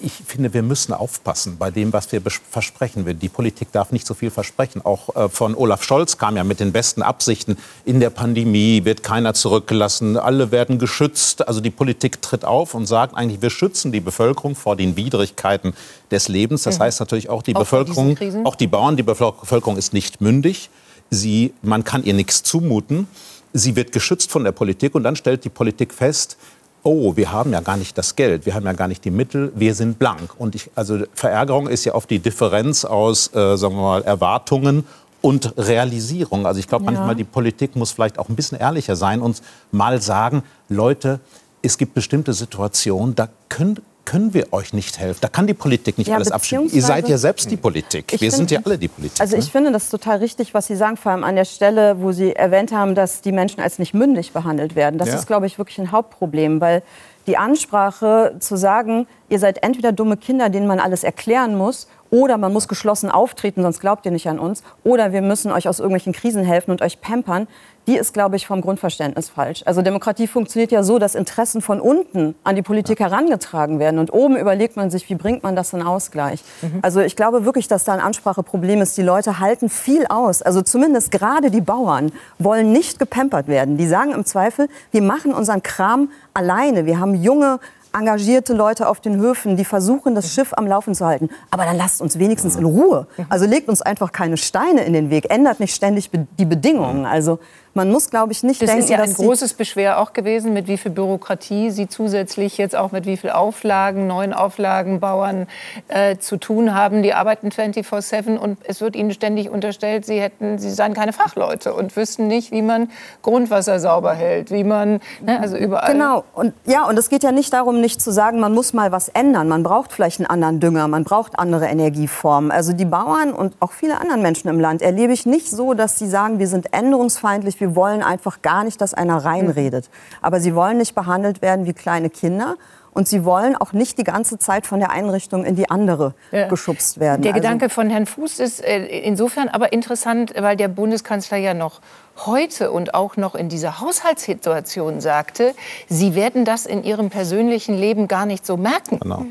ich finde, wir müssen aufpassen bei dem, was wir versprechen. Die Politik darf nicht so viel versprechen. Auch äh, von Olaf Scholz kam ja mit den besten Absichten. In der Pandemie wird keiner zurückgelassen, alle werden geschützt. Also die Politik tritt auf und sagt eigentlich, wir schützen die Bevölkerung vor den Widrigkeiten des Lebens. Das mhm. heißt natürlich auch die auch Bevölkerung, auch die Bauern, die Bevölkerung ist nicht mündig. Sie, man kann ihr nichts zumuten. Sie wird geschützt von der Politik und dann stellt die Politik fest, oh, wir haben ja gar nicht das Geld, wir haben ja gar nicht die Mittel, wir sind blank. Und ich, also Verärgerung ist ja oft die Differenz aus, äh, sagen wir mal, Erwartungen und Realisierung. Also ich glaube ja. manchmal, die Politik muss vielleicht auch ein bisschen ehrlicher sein und mal sagen, Leute, es gibt bestimmte Situationen, da können, können wir euch nicht helfen. Da kann die Politik nicht ja, alles abschieben. Ihr seid ja selbst die Politik. Wir sind ja alle die Politik. Also ich ne? finde das total richtig, was Sie sagen, vor allem an der Stelle, wo Sie erwähnt haben, dass die Menschen als nicht mündig behandelt werden. Das ja. ist, glaube ich, wirklich ein Hauptproblem, weil die Ansprache zu sagen, ihr seid entweder dumme Kinder, denen man alles erklären muss, oder man muss geschlossen auftreten, sonst glaubt ihr nicht an uns, oder wir müssen euch aus irgendwelchen Krisen helfen und euch pampern, die ist, glaube ich, vom Grundverständnis falsch. Also Demokratie funktioniert ja so, dass Interessen von unten an die Politik herangetragen werden. Und oben überlegt man sich, wie bringt man das in Ausgleich. Mhm. Also ich glaube wirklich, dass da ein Anspracheproblem ist. Die Leute halten viel aus. Also zumindest gerade die Bauern wollen nicht gepampert werden. Die sagen im Zweifel, wir machen unseren Kram alleine. Wir haben junge engagierte Leute auf den Höfen, die versuchen, das Schiff am Laufen zu halten. Aber dann lasst uns wenigstens in Ruhe. Also legt uns einfach keine Steine in den Weg, ändert nicht ständig die Bedingungen. Also man muss, glaube ich, nicht das denken, ist ja ein großes Beschwer auch gewesen, mit wie viel Bürokratie Sie zusätzlich jetzt auch mit wie viel Auflagen, neuen Auflagen Bauern äh, zu tun haben. Die arbeiten 24/7 und es wird ihnen ständig unterstellt, sie hätten, sie seien keine Fachleute und wüssten nicht, wie man Grundwasser sauber hält, wie man, ne, also überall. Genau und ja und es geht ja nicht darum, nicht zu sagen, man muss mal was ändern. Man braucht vielleicht einen anderen Dünger, man braucht andere Energieformen. Also die Bauern und auch viele andere Menschen im Land erlebe ich nicht so, dass sie sagen, wir sind änderungsfeindlich wir wollen einfach gar nicht, dass einer reinredet. Aber sie wollen nicht behandelt werden wie kleine Kinder. Und sie wollen auch nicht die ganze Zeit von der Einrichtung in die andere ja. geschubst werden. Der also Gedanke von Herrn Fuß ist äh, insofern aber interessant, weil der Bundeskanzler ja noch heute und auch noch in dieser Haushaltssituation sagte, Sie werden das in Ihrem persönlichen Leben gar nicht so merken. Genau.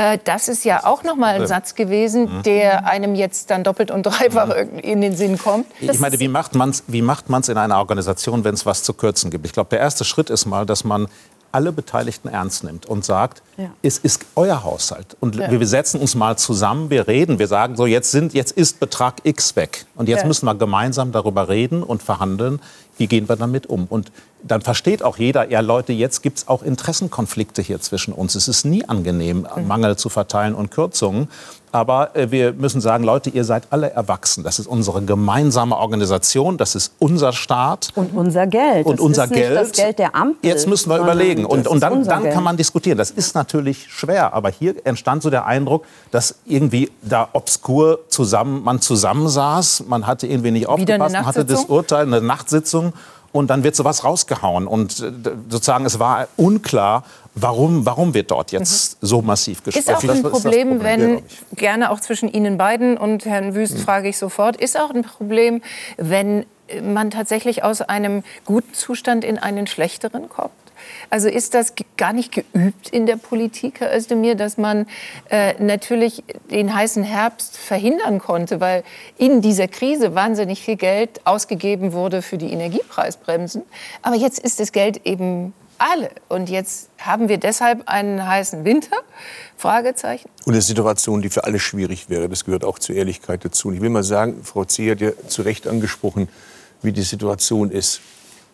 Äh, das ist ja auch noch mal ein Satz gewesen, mhm. der einem jetzt dann doppelt und dreifach mhm. in den Sinn kommt. Das ich meine, wie macht man es wie macht man's in einer Organisation, wenn es was zu kürzen gibt? Ich glaube, der erste Schritt ist mal, dass man alle Beteiligten ernst nimmt und sagt, ja. es ist euer Haushalt. Und ja. wir setzen uns mal zusammen, wir reden, wir sagen so, jetzt, sind, jetzt ist Betrag X weg. Und jetzt ja. müssen wir gemeinsam darüber reden und verhandeln, wie gehen wir damit um. Und dann versteht auch jeder, ja Leute, jetzt gibt es auch Interessenkonflikte hier zwischen uns. Es ist nie angenehm, mhm. Mangel zu verteilen und Kürzungen. Aber äh, wir müssen sagen, Leute, ihr seid alle erwachsen. Das ist unsere gemeinsame Organisation, das ist unser Staat. Und unser Geld. Und das unser ist Geld. Nicht das Geld der Ampel. Jetzt müssen wir überlegen. Und, und dann, dann kann man diskutieren. Das ist natürlich schwer. Aber hier entstand so der Eindruck, dass irgendwie da obskur zusammen, man zusammensaß. Man hatte irgendwie nicht aufgepasst. Man hatte das Urteil, eine Nachtsitzung und dann wird sowas rausgehauen. Und äh, sozusagen es war unklar, warum, warum wird dort jetzt mhm. so massiv gesprochen. Ist auch ein Problem, Problem, wenn, gerne auch zwischen Ihnen beiden und Herrn Wüst mhm. frage ich sofort, ist auch ein Problem, wenn man tatsächlich aus einem guten Zustand in einen schlechteren kommt? Also ist das gar nicht geübt in der Politik, Herr Özdemir, dass man äh, natürlich den heißen Herbst verhindern konnte, weil in dieser Krise wahnsinnig viel Geld ausgegeben wurde für die Energiepreisbremsen. Aber jetzt ist das Geld eben alle. Und jetzt haben wir deshalb einen heißen Winter? Fragezeichen. Und eine Situation, die für alle schwierig wäre. Das gehört auch zur Ehrlichkeit dazu. Und ich will mal sagen, Frau Zeh hat ja zu Recht angesprochen, wie die Situation ist.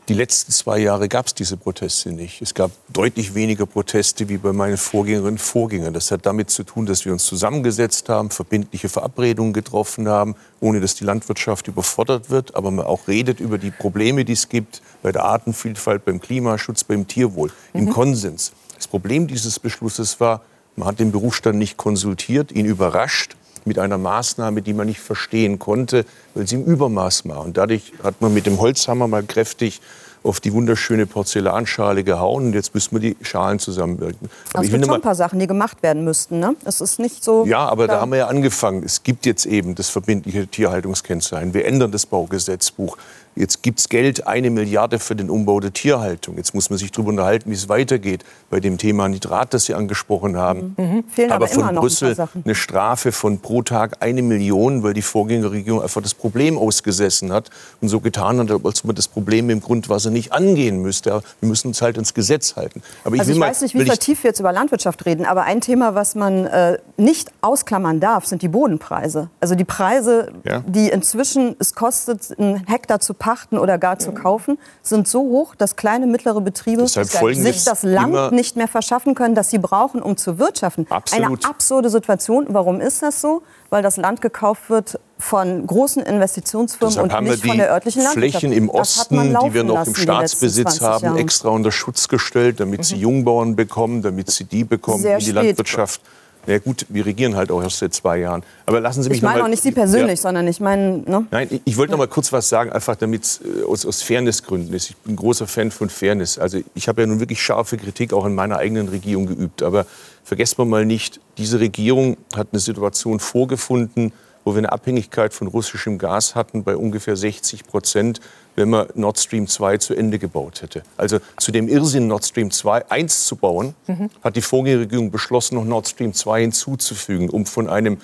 Die letzten zwei Jahre gab es diese Proteste nicht. Es gab deutlich weniger Proteste wie bei meinen Vorgängerinnen und Vorgängern. Das hat damit zu tun, dass wir uns zusammengesetzt haben, verbindliche Verabredungen getroffen haben, ohne dass die Landwirtschaft überfordert wird, aber man auch redet über die Probleme, die es gibt bei der Artenvielfalt, beim Klimaschutz, beim Tierwohl, mhm. im Konsens. Das Problem dieses Beschlusses war, man hat den Berufsstand nicht konsultiert, ihn überrascht mit einer Maßnahme, die man nicht verstehen konnte, weil sie im Übermaß war. Und dadurch hat man mit dem Holzhammer mal kräftig auf die wunderschöne Porzellanschale gehauen und jetzt müssen wir die Schalen zusammenwirken. Aber es gibt schon ein paar Sachen, die gemacht werden müssten. Ne? Es ist nicht so. Ja, aber klar. da haben wir ja angefangen. Es gibt jetzt eben das verbindliche Tierhaltungskennzeichen. Wir ändern das Baugesetzbuch. Jetzt gibt es Geld, eine Milliarde für den Umbau der Tierhaltung. Jetzt muss man sich darüber unterhalten, wie es weitergeht bei dem Thema Nitrat, das Sie angesprochen haben. Mhm. mhm. Fehlen aber, aber von Brüssel ein eine Strafe von pro Tag eine Million, weil die Vorgängerregierung einfach das Problem ausgesessen hat und so getan hat, als ob man das Problem im Grundwasser nicht angehen müsste. Wir müssen uns halt ins Gesetz halten. Aber ich, also ich weiß nicht, wie vertieft wir jetzt über Landwirtschaft reden, aber ein Thema, was man äh, nicht ausklammern darf, sind die Bodenpreise. Also die Preise, ja. die inzwischen es kostet, einen Hektar zu pachten oder gar zu kaufen, sind so hoch, dass kleine, mittlere Betriebe sich das Land nicht mehr verschaffen können, das sie brauchen, um zu wirtschaften. Absolut. Eine absurde Situation. Warum ist das so? Weil das Land gekauft wird von großen Investitionsfirmen Deshalb und nicht von der örtlichen Landwirtschaft. Flächen im Osten, die wir noch im Staatsbesitz haben, extra unter Schutz gestellt, damit mhm. sie Jungbauern bekommen, damit sie die bekommen, Sehr die spät. Landwirtschaft na gut, wir regieren halt auch erst seit zwei Jahren. Aber lassen Sie mich Ich meine auch nicht Sie persönlich, ja. sondern ich meine. Ne? Nein, ich, ich wollte noch mal kurz was sagen, einfach damit es äh, aus, aus Fairnessgründen ist. Ich bin ein großer Fan von Fairness. Also ich habe ja nun wirklich scharfe Kritik auch in meiner eigenen Regierung geübt. Aber vergessen wir mal nicht, diese Regierung hat eine Situation vorgefunden, wo wir eine Abhängigkeit von russischem Gas hatten bei ungefähr 60 Prozent, wenn man Nord Stream 2 zu Ende gebaut hätte. Also zu dem Irrsinn, Nord Stream 2 1 zu bauen, mhm. hat die Vorgängerregierung beschlossen, noch Nord Stream 2 hinzuzufügen, um von einem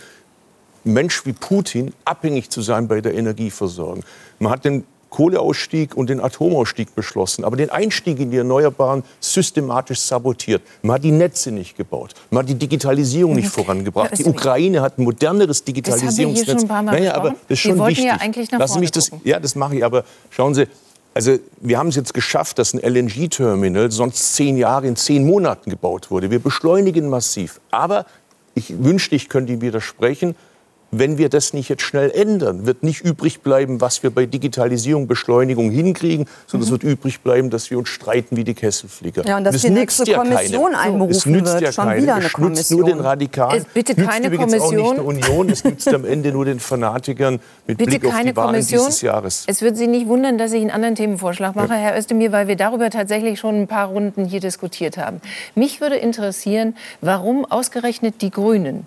Mensch wie Putin abhängig zu sein bei der Energieversorgung. Man hat den Kohleausstieg und den Atomausstieg beschlossen, aber den Einstieg in die Erneuerbaren systematisch sabotiert. Man hat die Netze nicht gebaut, man hat die Digitalisierung nicht vorangebracht. Die Ukraine hat ein moderneres Digitalisierungsnetz. Naja, aber das ist schon wichtig. Ja, eigentlich nach Lassen mich das, ja, das mache ich. Aber schauen Sie, also wir haben es jetzt geschafft, dass ein LNG-Terminal sonst zehn Jahre in zehn Monaten gebaut wurde. Wir beschleunigen massiv. Aber ich wünschte, ich könnte Ihnen widersprechen. Wenn wir das nicht jetzt schnell ändern, wird nicht übrig bleiben, was wir bei Digitalisierung, Beschleunigung hinkriegen, sondern mhm. es wird übrig bleiben, dass wir uns streiten wie die Kesselflieger. Ja, und dass das die nächste ja Kommission keine. einberufen es nützt wird. Ja Schon keine. wieder eine es Kommission. nur den Radikalen. Es bitte keine übrigens Kommission. auch nicht der Union. Es nützt am Ende nur den Fanatikern mit bitte Blick auf die Wahlen Kommission. dieses Jahres. Es wird Sie nicht wundern, dass ich einen anderen Themenvorschlag mache, ja. Herr Özdemir, weil wir darüber tatsächlich schon ein paar Runden hier diskutiert haben. Mich würde interessieren, warum ausgerechnet die Grünen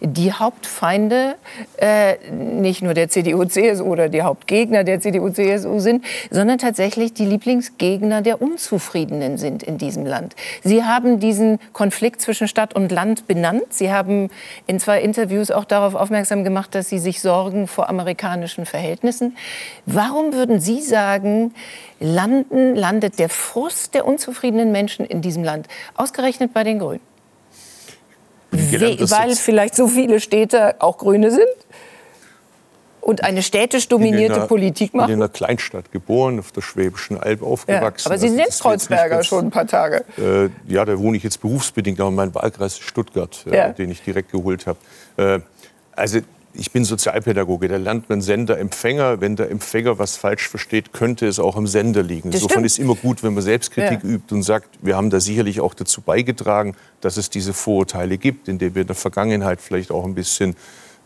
die Hauptfeinde äh, nicht nur der CDU-CSU oder die Hauptgegner der CDU-CSU sind, sondern tatsächlich die Lieblingsgegner der Unzufriedenen sind in diesem Land. Sie haben diesen Konflikt zwischen Stadt und Land benannt. Sie haben in zwei Interviews auch darauf aufmerksam gemacht, dass Sie sich sorgen vor amerikanischen Verhältnissen. Warum würden Sie sagen, landen, landet der Frust der unzufriedenen Menschen in diesem Land ausgerechnet bei den Grünen? Gelernt, weil vielleicht so viele Städte auch Grüne sind? und eine städtisch dominierte einer, Politik machen? Ich bin in einer Kleinstadt geboren, auf der Schwäbischen Alb aufgewachsen. Ja, aber Sie sind jetzt Kreuzberger schon ein paar Tage. Äh, ja, da wohne ich jetzt berufsbedingt, aber mein Wahlkreis ist Stuttgart, äh, ja. den ich direkt geholt habe. Äh, also ich bin Sozialpädagoge, da lernt man Sender, Empfänger. Wenn der Empfänger was falsch versteht, könnte es auch am Sender liegen. Das Insofern ist es immer gut, wenn man Selbstkritik ja. übt und sagt, wir haben da sicherlich auch dazu beigetragen, dass es diese Vorurteile gibt, indem wir in der Vergangenheit vielleicht auch ein bisschen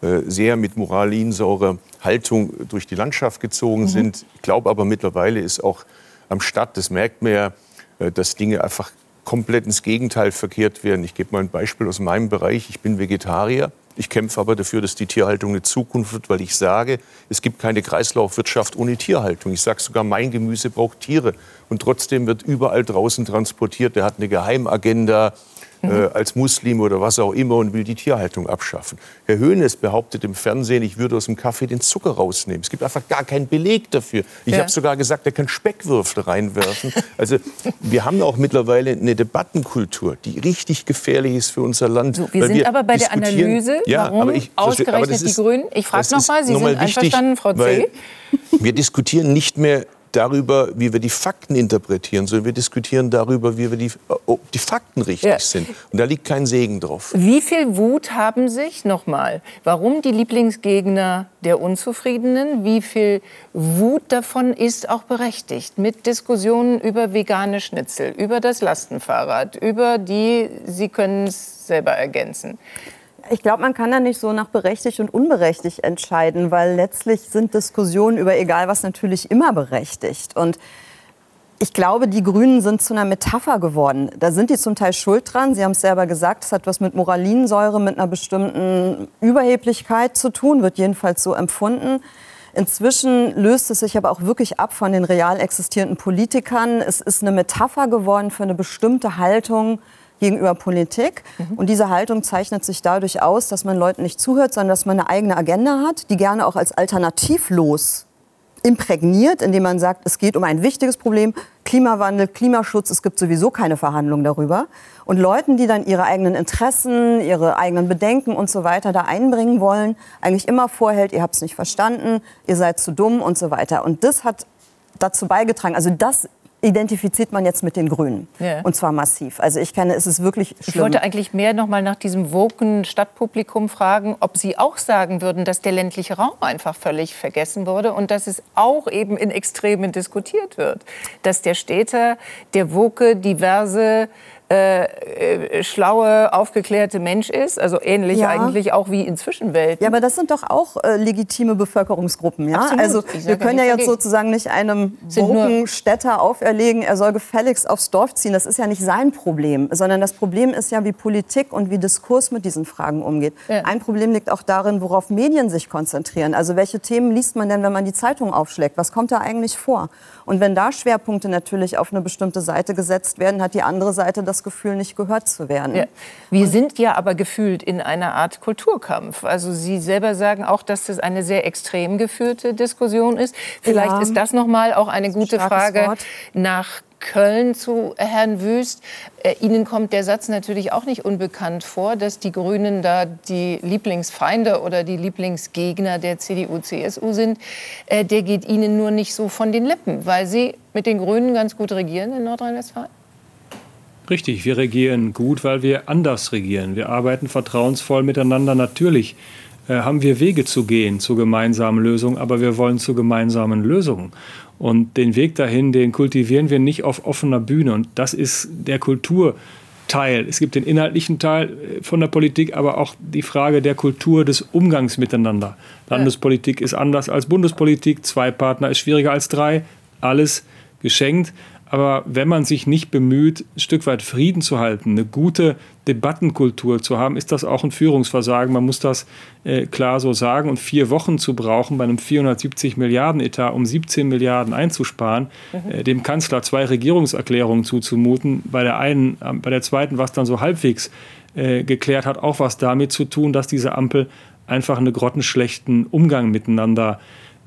äh, sehr mit moralinsaurer Haltung durch die Landschaft gezogen mhm. sind. Ich glaube aber mittlerweile ist auch am Stadt, das merkt man ja, äh, dass Dinge einfach komplett ins Gegenteil verkehrt werden. Ich gebe mal ein Beispiel aus meinem Bereich. Ich bin Vegetarier. Ich kämpfe aber dafür, dass die Tierhaltung eine Zukunft wird, weil ich sage, es gibt keine Kreislaufwirtschaft ohne Tierhaltung. Ich sage sogar, mein Gemüse braucht Tiere. Und trotzdem wird überall draußen transportiert. Der hat eine Geheimagenda mhm. äh, als Muslim oder was auch immer und will die Tierhaltung abschaffen. Herr Höhnes behauptet im Fernsehen, ich würde aus dem Kaffee den Zucker rausnehmen. Es gibt einfach gar keinen Beleg dafür. Ich ja. habe sogar gesagt, er kann Speckwürfel reinwerfen. Also wir haben auch mittlerweile eine Debattenkultur, die richtig gefährlich ist für unser Land. So, wir sind wir aber bei der Analyse, ja, warum aber ich, ausgerechnet aber die Grünen. Ich frage noch mal, Sie sind einverstanden, Frau C. Wir diskutieren nicht mehr darüber, wie wir die Fakten interpretieren, sondern wir diskutieren darüber, wie wir die, ob die Fakten richtig ja. sind. Und da liegt kein Segen drauf. Wie viel Wut haben sich, nochmal, warum die Lieblingsgegner der Unzufriedenen, wie viel Wut davon ist auch berechtigt? Mit Diskussionen über vegane Schnitzel, über das Lastenfahrrad, über die, Sie können es selber ergänzen. Ich glaube, man kann da nicht so nach berechtigt und unberechtigt entscheiden, weil letztlich sind Diskussionen über egal was natürlich immer berechtigt. Und ich glaube, die Grünen sind zu einer Metapher geworden. Da sind die zum Teil schuld dran. Sie haben es selber gesagt, es hat was mit Moralinsäure, mit einer bestimmten Überheblichkeit zu tun, wird jedenfalls so empfunden. Inzwischen löst es sich aber auch wirklich ab von den real existierenden Politikern. Es ist eine Metapher geworden für eine bestimmte Haltung gegenüber Politik. Mhm. Und diese Haltung zeichnet sich dadurch aus, dass man Leuten nicht zuhört, sondern dass man eine eigene Agenda hat, die gerne auch als alternativlos imprägniert, indem man sagt, es geht um ein wichtiges Problem, Klimawandel, Klimaschutz, es gibt sowieso keine Verhandlungen darüber. Und Leuten, die dann ihre eigenen Interessen, ihre eigenen Bedenken und so weiter da einbringen wollen, eigentlich immer vorhält, ihr habt es nicht verstanden, ihr seid zu dumm und so weiter. Und das hat dazu beigetragen, also das identifiziert man jetzt mit den Grünen. Ja. Und zwar massiv. Also ich kenne, es ist wirklich schlimm. Ich wollte eigentlich mehr noch mal nach diesem woken Stadtpublikum fragen, ob Sie auch sagen würden, dass der ländliche Raum einfach völlig vergessen wurde und dass es auch eben in Extremen diskutiert wird. Dass der Städter, der woke, diverse äh, äh, schlaue, aufgeklärte Mensch ist. Also ähnlich ja. eigentlich auch wie in Zwischenwelten. Ja, aber das sind doch auch äh, legitime Bevölkerungsgruppen. Ja? Also wir können ja jetzt sozusagen nicht einem Städter auferlegen, er soll gefälligst aufs Dorf ziehen. Das ist ja nicht sein Problem, sondern das Problem ist ja, wie Politik und wie Diskurs mit diesen Fragen umgeht. Ja. Ein Problem liegt auch darin, worauf Medien sich konzentrieren. Also welche Themen liest man denn, wenn man die Zeitung aufschlägt? Was kommt da eigentlich vor? Und wenn da Schwerpunkte natürlich auf eine bestimmte Seite gesetzt werden, hat die andere Seite das das Gefühl, nicht gehört zu werden. Ja. Wir Und sind ja aber gefühlt in einer Art Kulturkampf. Also Sie selber sagen auch, dass das eine sehr extrem geführte Diskussion ist. Vielleicht ja. ist das noch mal auch eine gute Frage Wort. nach Köln zu Herrn Wüst. Äh, Ihnen kommt der Satz natürlich auch nicht unbekannt vor, dass die Grünen da die Lieblingsfeinde oder die Lieblingsgegner der CDU-CSU sind. Äh, der geht Ihnen nur nicht so von den Lippen, weil Sie mit den Grünen ganz gut regieren in Nordrhein-Westfalen. Richtig, wir regieren gut, weil wir anders regieren. Wir arbeiten vertrauensvoll miteinander. Natürlich äh, haben wir Wege zu gehen zu gemeinsamen Lösungen, aber wir wollen zu gemeinsamen Lösungen. Und den Weg dahin, den kultivieren wir nicht auf offener Bühne. Und das ist der Kulturteil. Es gibt den inhaltlichen Teil äh, von der Politik, aber auch die Frage der Kultur des Umgangs miteinander. Landespolitik ist anders als Bundespolitik. Zwei Partner ist schwieriger als drei. Alles geschenkt. Aber wenn man sich nicht bemüht, ein Stück weit Frieden zu halten, eine gute Debattenkultur zu haben, ist das auch ein Führungsversagen. Man muss das äh, klar so sagen. Und vier Wochen zu brauchen bei einem 470 Milliarden Etat, um 17 Milliarden einzusparen, mhm. äh, dem Kanzler zwei Regierungserklärungen zuzumuten, bei der einen, äh, bei der zweiten, was dann so halbwegs äh, geklärt hat, auch was damit zu tun, dass diese Ampel einfach einen grottenschlechten Umgang miteinander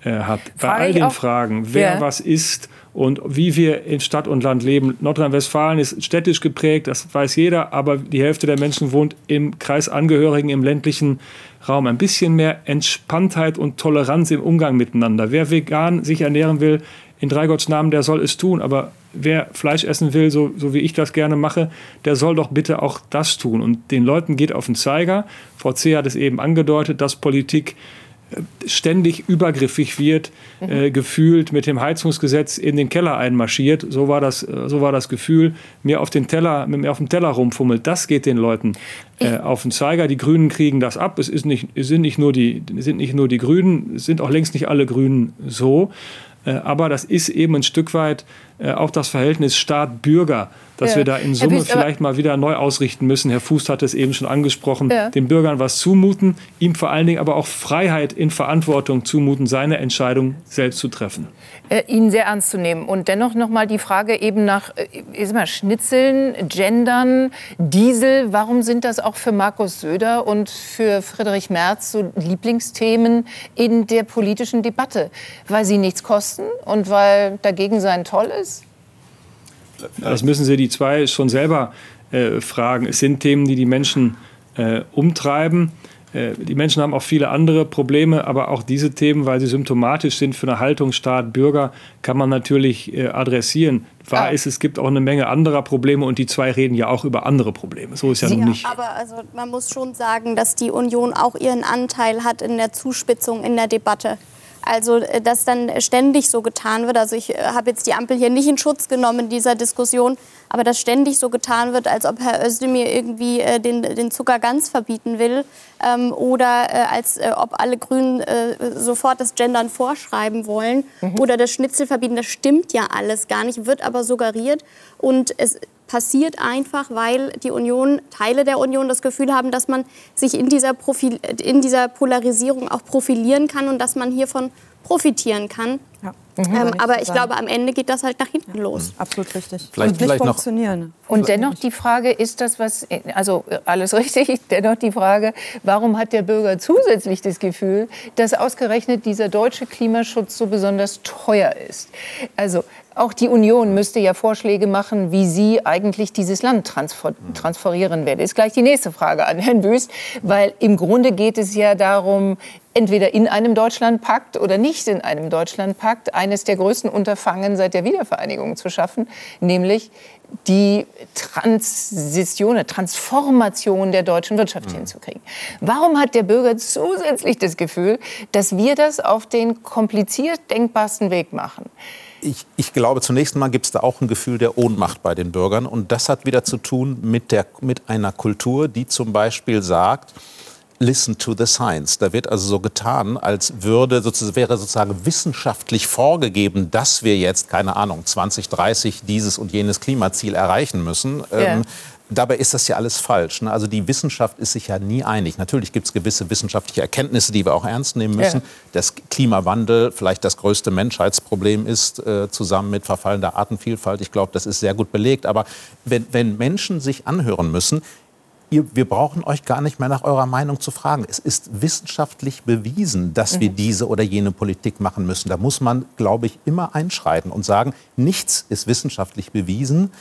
äh, hat. Bei all den Fragen, wer ja. was ist und wie wir in Stadt und Land leben. Nordrhein-Westfalen ist städtisch geprägt, das weiß jeder, aber die Hälfte der Menschen wohnt im Kreis Angehörigen im ländlichen Raum. Ein bisschen mehr Entspanntheit und Toleranz im Umgang miteinander. Wer vegan sich ernähren will, in Dreigotts Namen, der soll es tun. Aber wer Fleisch essen will, so, so wie ich das gerne mache, der soll doch bitte auch das tun. Und den Leuten geht auf den Zeiger. Frau C. hat es eben angedeutet, dass Politik ständig übergriffig wird, mhm. äh, gefühlt mit dem Heizungsgesetz in den Keller einmarschiert. So war das, äh, so war das Gefühl, mir auf den Teller, mit mir auf dem Teller rumfummelt. Das geht den Leuten äh, auf den Zeiger. Die Grünen kriegen das ab. Es, ist nicht, es sind, nicht nur die, sind nicht nur die Grünen, es sind auch längst nicht alle Grünen so. Äh, aber das ist eben ein Stück weit äh, auch das Verhältnis Staat-Bürger, das ja. wir da in Summe Büß, vielleicht mal wieder neu ausrichten müssen. Herr Fuß hat es eben schon angesprochen, ja. den Bürgern was zumuten, ihm vor allen Dingen aber auch Freiheit in Verantwortung zumuten, seine Entscheidung selbst zu treffen. Äh, ihn sehr ernst zu nehmen. Und dennoch noch mal die Frage eben nach ist mal, Schnitzeln, Gendern, Diesel. Warum sind das auch für Markus Söder und für Friedrich Merz so Lieblingsthemen in der politischen Debatte? Weil sie nichts kosten und weil dagegen sein toll ist? Das müssen Sie die zwei schon selber äh, fragen. Es sind Themen, die die Menschen äh, umtreiben. Äh, die Menschen haben auch viele andere Probleme, aber auch diese Themen, weil sie symptomatisch sind für eine Haltung Staat, Bürger, kann man natürlich äh, adressieren. Wahr ah. ist, es gibt auch eine Menge anderer Probleme und die zwei reden ja auch über andere Probleme. So ist ja, nun nicht. Aber also, man muss schon sagen, dass die Union auch ihren Anteil hat in der Zuspitzung in der Debatte. Also, äh, dass dann ständig so getan wird. Also, ich äh, habe jetzt die Ampel hier nicht in Schutz genommen in dieser Diskussion, aber dass ständig so getan wird, als ob Herr Özdemir irgendwie äh, den, den Zucker ganz verbieten will ähm, oder äh, als äh, ob alle Grünen äh, sofort das Gendern vorschreiben wollen mhm. oder das Schnitzel verbieten. Das stimmt ja alles gar nicht, wird aber suggeriert. Und es passiert einfach, weil die Union, Teile der Union das Gefühl haben, dass man sich in dieser, Profil, in dieser Polarisierung auch profilieren kann und dass man hiervon profitieren kann. Ja. Mhm, ähm, aber ich sagen. glaube, am Ende geht das halt nach hinten ja. los. Absolut richtig. Vielleicht, und vielleicht funktionieren. Und dennoch die Frage, ist das was, also alles richtig, dennoch die Frage, warum hat der Bürger zusätzlich das Gefühl, dass ausgerechnet dieser deutsche Klimaschutz so besonders teuer ist? Also auch die Union müsste ja Vorschläge machen, wie sie eigentlich dieses Land transfer transferieren werde. Ist gleich die nächste Frage an Herrn Büß, weil im Grunde geht es ja darum, entweder in einem Deutschlandpakt oder nicht in einem Deutschlandpakt eines der größten Unterfangen seit der Wiedervereinigung zu schaffen, nämlich die Transition, Transformation der deutschen Wirtschaft mhm. hinzukriegen. Warum hat der Bürger zusätzlich das Gefühl, dass wir das auf den kompliziert denkbarsten Weg machen? Ich, ich, glaube, zunächst mal gibt es da auch ein Gefühl der Ohnmacht bei den Bürgern. Und das hat wieder zu tun mit, der, mit einer Kultur, die zum Beispiel sagt, listen to the science. Da wird also so getan, als würde, sozusagen, wäre sozusagen wissenschaftlich vorgegeben, dass wir jetzt, keine Ahnung, 2030 dieses und jenes Klimaziel erreichen müssen. Yeah. Ähm, Dabei ist das ja alles falsch. Ne? Also die Wissenschaft ist sich ja nie einig. Natürlich gibt es gewisse wissenschaftliche Erkenntnisse, die wir auch ernst nehmen müssen. Ja. Dass Klimawandel vielleicht das größte Menschheitsproblem ist, äh, zusammen mit verfallender Artenvielfalt. Ich glaube, das ist sehr gut belegt. Aber wenn, wenn Menschen sich anhören müssen, ihr, wir brauchen euch gar nicht mehr nach eurer Meinung zu fragen. Es ist wissenschaftlich bewiesen, dass wir mhm. diese oder jene Politik machen müssen. Da muss man, glaube ich, immer einschreiten und sagen, nichts ist wissenschaftlich bewiesen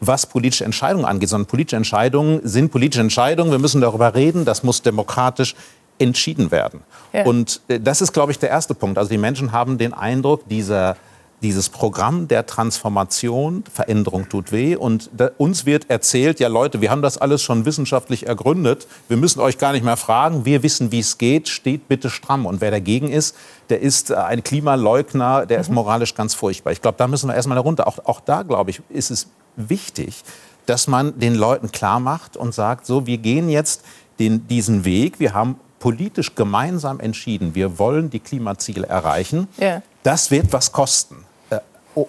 was politische Entscheidungen angeht, sondern politische Entscheidungen sind politische Entscheidungen. Wir müssen darüber reden. Das muss demokratisch entschieden werden. Ja. Und äh, das ist, glaube ich, der erste Punkt. Also die Menschen haben den Eindruck, dieser, dieses Programm der Transformation, Veränderung tut weh. Und da, uns wird erzählt, ja Leute, wir haben das alles schon wissenschaftlich ergründet. Wir müssen euch gar nicht mehr fragen. Wir wissen, wie es geht. Steht bitte stramm. Und wer dagegen ist, der ist äh, ein Klimaleugner, der ist mhm. moralisch ganz furchtbar. Ich glaube, da müssen wir erstmal herunter. Auch, auch da, glaube ich, ist es wichtig, dass man den Leuten klar macht und sagt, so, wir gehen jetzt den, diesen Weg, wir haben politisch gemeinsam entschieden, wir wollen die Klimaziele erreichen. Ja. Das wird was kosten. Äh,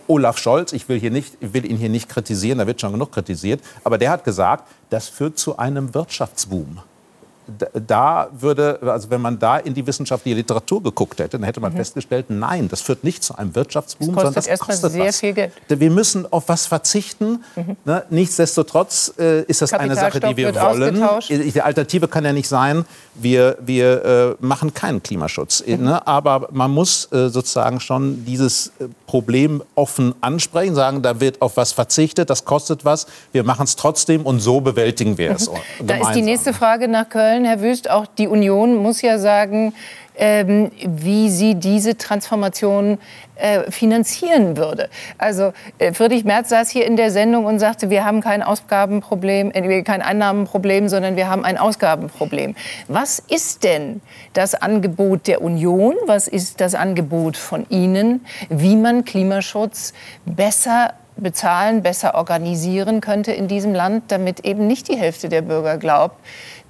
Olaf Scholz, ich will, hier nicht, ich will ihn hier nicht kritisieren, da wird schon genug kritisiert, aber der hat gesagt, das führt zu einem Wirtschaftsboom da würde, also wenn man da in die wissenschaftliche Literatur geguckt hätte, dann hätte man mhm. festgestellt, nein, das führt nicht zu einem Wirtschaftsboom, das sondern das kostet sehr was. viel Geld. Wir müssen auf was verzichten. Mhm. Ne? Nichtsdestotrotz äh, ist das eine Sache, die wir wollen. Die Alternative kann ja nicht sein, wir, wir äh, machen keinen Klimaschutz. Mhm. Ne? Aber man muss äh, sozusagen schon dieses äh, Problem offen ansprechen, sagen, da wird auf was verzichtet, das kostet was, wir machen es trotzdem und so bewältigen wir es. Mhm. Da ist die nächste Frage nach Köln, Herr Wüst. Auch die Union muss ja sagen, ähm, wie sie diese Transformation äh, finanzieren würde. Also äh, Friedrich Merz saß hier in der Sendung und sagte, wir haben kein Ausgabenproblem, äh, kein Einnahmenproblem, sondern wir haben ein Ausgabenproblem. Was ist denn das Angebot der Union? Was ist das Angebot von Ihnen, wie man Klimaschutz besser bezahlen, besser organisieren könnte in diesem Land, damit eben nicht die Hälfte der Bürger glaubt,